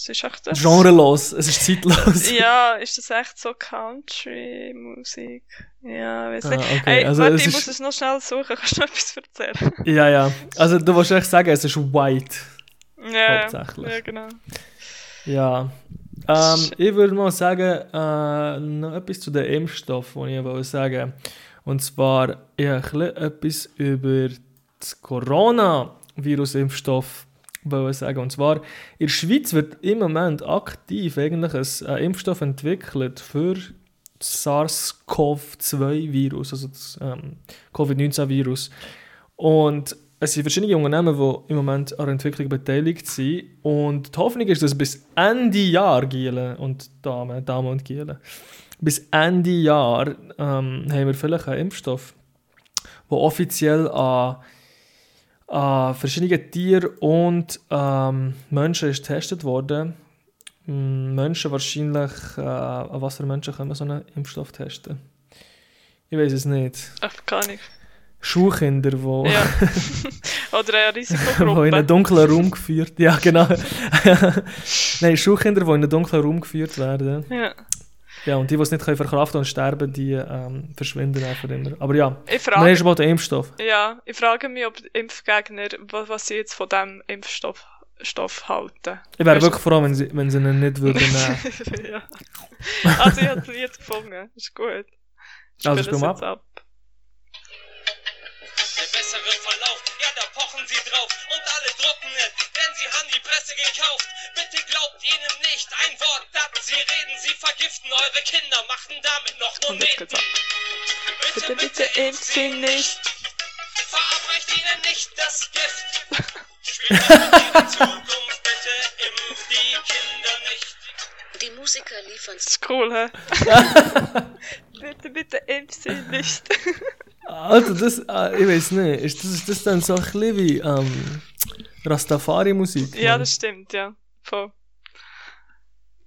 C: Das ist echt das.
B: Genrelos, es ist zeitlos.
C: Ja, ist das echt so Country-Musik? Ja, weiß
B: Ah,
C: nicht.
B: okay,
C: Hey,
B: also
C: warte,
B: es
C: ich
B: ist-
C: muss es noch schnell suchen. Kannst du noch etwas erzählen?
B: Ja, ja. Also du willst echt sagen, es ist white.
C: ja,
B: Hauptsächlich.
C: ja, genau.
B: Ja. Ähm, ich würde mal sagen, äh, noch etwas zu dem Impfstoff, den ich wollte sagen. Und zwar, ich habe etwas über das Coronavirus-Impfstoff sagen. Und zwar, in der Schweiz wird im Moment aktiv eigentlich ein äh, Impfstoff entwickelt für das SARS-CoV-2-Virus, also das ähm, Covid-19-Virus. Und es sind verschiedene Unternehmen, die im Moment an der Entwicklung beteiligt sind. Und die Hoffnung ist, dass bis Ende Jahr, Giele und Damen, Damen und Giele, bis Ende Jahr ähm, haben wir vielleicht einen Impfstoff, der offiziell an, an verschiedene Tiere und ähm, Menschen ist getestet worden. Mm, Menschen wahrscheinlich, äh, an was für Menschen können wir so einen Impfstoff testen? Ich weiß es nicht.
C: Ach, gar nicht.
B: Schulkinder, die
C: Ja. Oder eine
B: die in
C: Risikogruppe.
B: einen dunklen Raum geführt Ja, genau. Nein, Schulkinder, die in einen dunklen Raum geführt werden.
C: ja.
B: Ja, und die, die es nicht können verkraften und sterben, die ähm, verschwinden einfach immer. Aber ja,
C: Ich frage,
B: ist mal der Impfstoff.
C: ja, ich frage mich, ob die Impfgegner, was, was sie jetzt von diesem Impfstoff Stoff halten.
B: Ich wäre wirklich froh, wenn sie, wenn sie ihn nicht würden nehmen.
C: ja. Also ich habe es jetzt gefunden. Ist gut. Ich
B: Also, spiel mal
C: jetzt ab.
E: Der bessere Verlauf, ja, da pochen sie drauf und alle drucken es, denn sie haben die Presse gekauft. Bitte glaubt ihnen nicht ein Wort, das sie reden, sie vergiften eure Kinder, machen damit noch Moneten.
C: ab. Bitte, bitte impft sie nicht.
E: Verabreicht ihnen nicht das Gift. Spielt ihre Zukunft, bitte impft die Kinder nicht.
F: Die Musiker liefern
C: cool, hä? bitte, bitte impft sie nicht.
B: Alter, das, äh, ich weiß nicht, ist das, ist das dann so ein bisschen wie ähm, Rastafari-Musik?
C: ja, das stimmt, ja. Voll.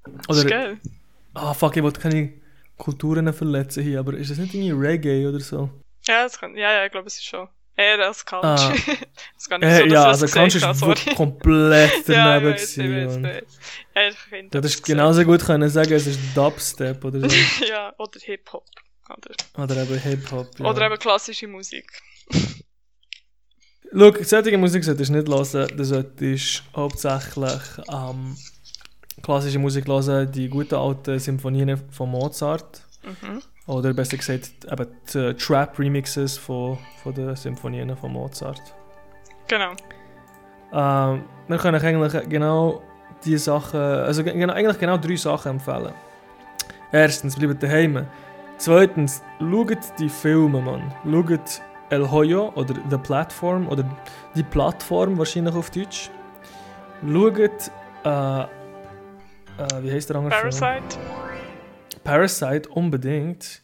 C: Das
B: Oder,
C: ist geil.
B: ah fuck, ich wollte keine Kulturen verletzen hier, aber ist das nicht irgendwie Reggae oder so?
C: Ja, das kann, ja, ja, ich glaube, es ist schon. Eher als Country.
B: Ah.
C: das kann nicht
B: Äh,
C: so,
B: ja,
C: ich
B: also
C: das
B: Country ist wirklich komplett
C: Ja,
B: daneben
C: ich weiß, ich
B: gewesen,
C: weiß, ich weiß. Ja, ich
B: Du
C: das
B: hättest genauso gut können sagen, es ist Dubstep oder so.
C: Ja, oder Hip-Hop. Oder,
B: oder eben Hip-Hop. Ja.
C: oder eben klassische Musik.
B: Schau, solche Musik solltest du nicht hören, du solltest hauptsächlich ähm, klassische Musik hören, die guten alten Symphonien von Mozart.
C: Mhm.
B: Oder besser gesagt, eben die äh, Trap-Remixes von, von den Symphonien von Mozart.
C: Genau.
B: Ähm, wir können eigentlich genau die Sachen, also ge- genau, eigentlich genau drei Sachen empfehlen. Erstens, bleibt daheim. Zweitens, schaut die Filme, Mann. Schaut El Hoyo oder The Platform oder die Plattform wahrscheinlich auf Deutsch. Schaut, äh, äh, wie heißt der andere Film?
C: Parasite.
B: Parasite unbedingt.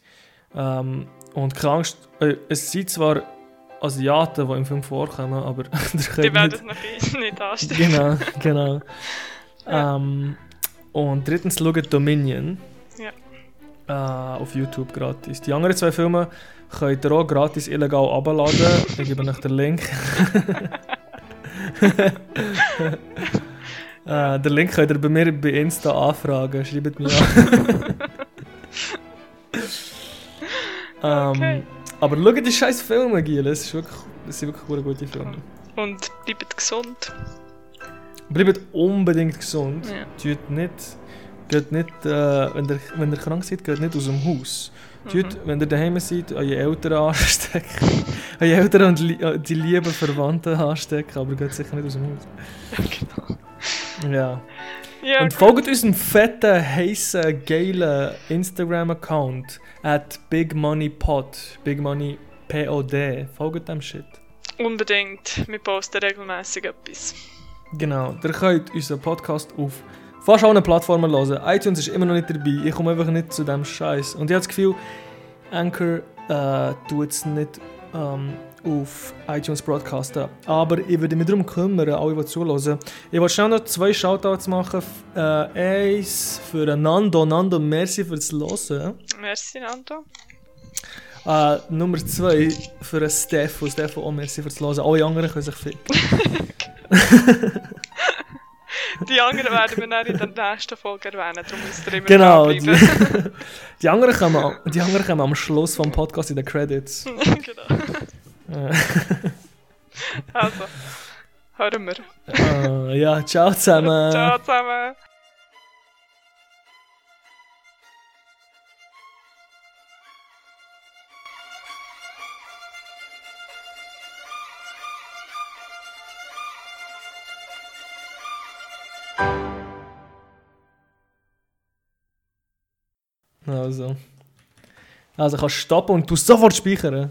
B: Ähm, und keine Angst, äh, es sind zwar Asiaten, die im Film vorkommen, aber
C: Die werden
B: nicht...
C: es noch nicht anstellen.
B: Genau, genau.
C: Ja.
B: ähm, und drittens schaut Dominion. Äh, auf YouTube gratis. Die anderen zwei Filme könnt ihr auch gratis illegal abladen. ich gebe euch den Link. äh, den Link könnt ihr bei mir bei Insta anfragen. Schreibt mich an.
C: Okay.
B: ähm, aber schaut die scheiß Filme, Giel. Es ist wirklich, es sind wirklich gute Filme.
C: Und bleibt gesund.
B: Bleibt unbedingt gesund.
C: Ja.
B: Tut nicht geht nicht, äh, wenn, ihr, wenn ihr krank seid, geht nicht aus dem Haus. Tut, wenn ihr daheim seid, eure Eltern anstecken. eure Eltern und li äh, die lieben Verwandten anstecken, aber geht sicher nicht aus dem Haus. Ja.
C: Ja,
B: Und folgt unserem fetten, heissen, geilen Instagram-Account at BigMoneyPod. BigMoney POD. Folgt dem Shit.
C: unbedingt. Wir posten regelmäßig etwas.
B: Genau. Ihr könnt unseren Podcast auf fast allen Plattformen hören. iTunes ist immer noch nicht dabei. Ich komme einfach nicht zu dem Scheiß. Und ich habe das Gefühl, Anchor äh, tut es nicht ähm, auf iTunes broadcasten. Aber ich würde mich darum kümmern, alle, die zuhören. Ich wollte schnell noch zwei Shoutouts machen. Äh, eins für Nando. Nando, merci fürs Hören.
C: Merci, Nando.
B: Äh, Nummer zwei für Stefan. Stefan, auch merci fürs Hören. Alle anderen können sich ficken.
C: Die anderen werden wir dann in der nächsten Folge erwähnen, darum müsst ihr immer
B: Genau, die, die, anderen kommen, am- die anderen kommen am Schluss vom Podcast in den Credits.
C: genau. Also, hören wir.
B: äh, ja, ciao zusammen.
C: Ciao zusammen.
B: Also. Also kannst du stoppen und du sofort speichern.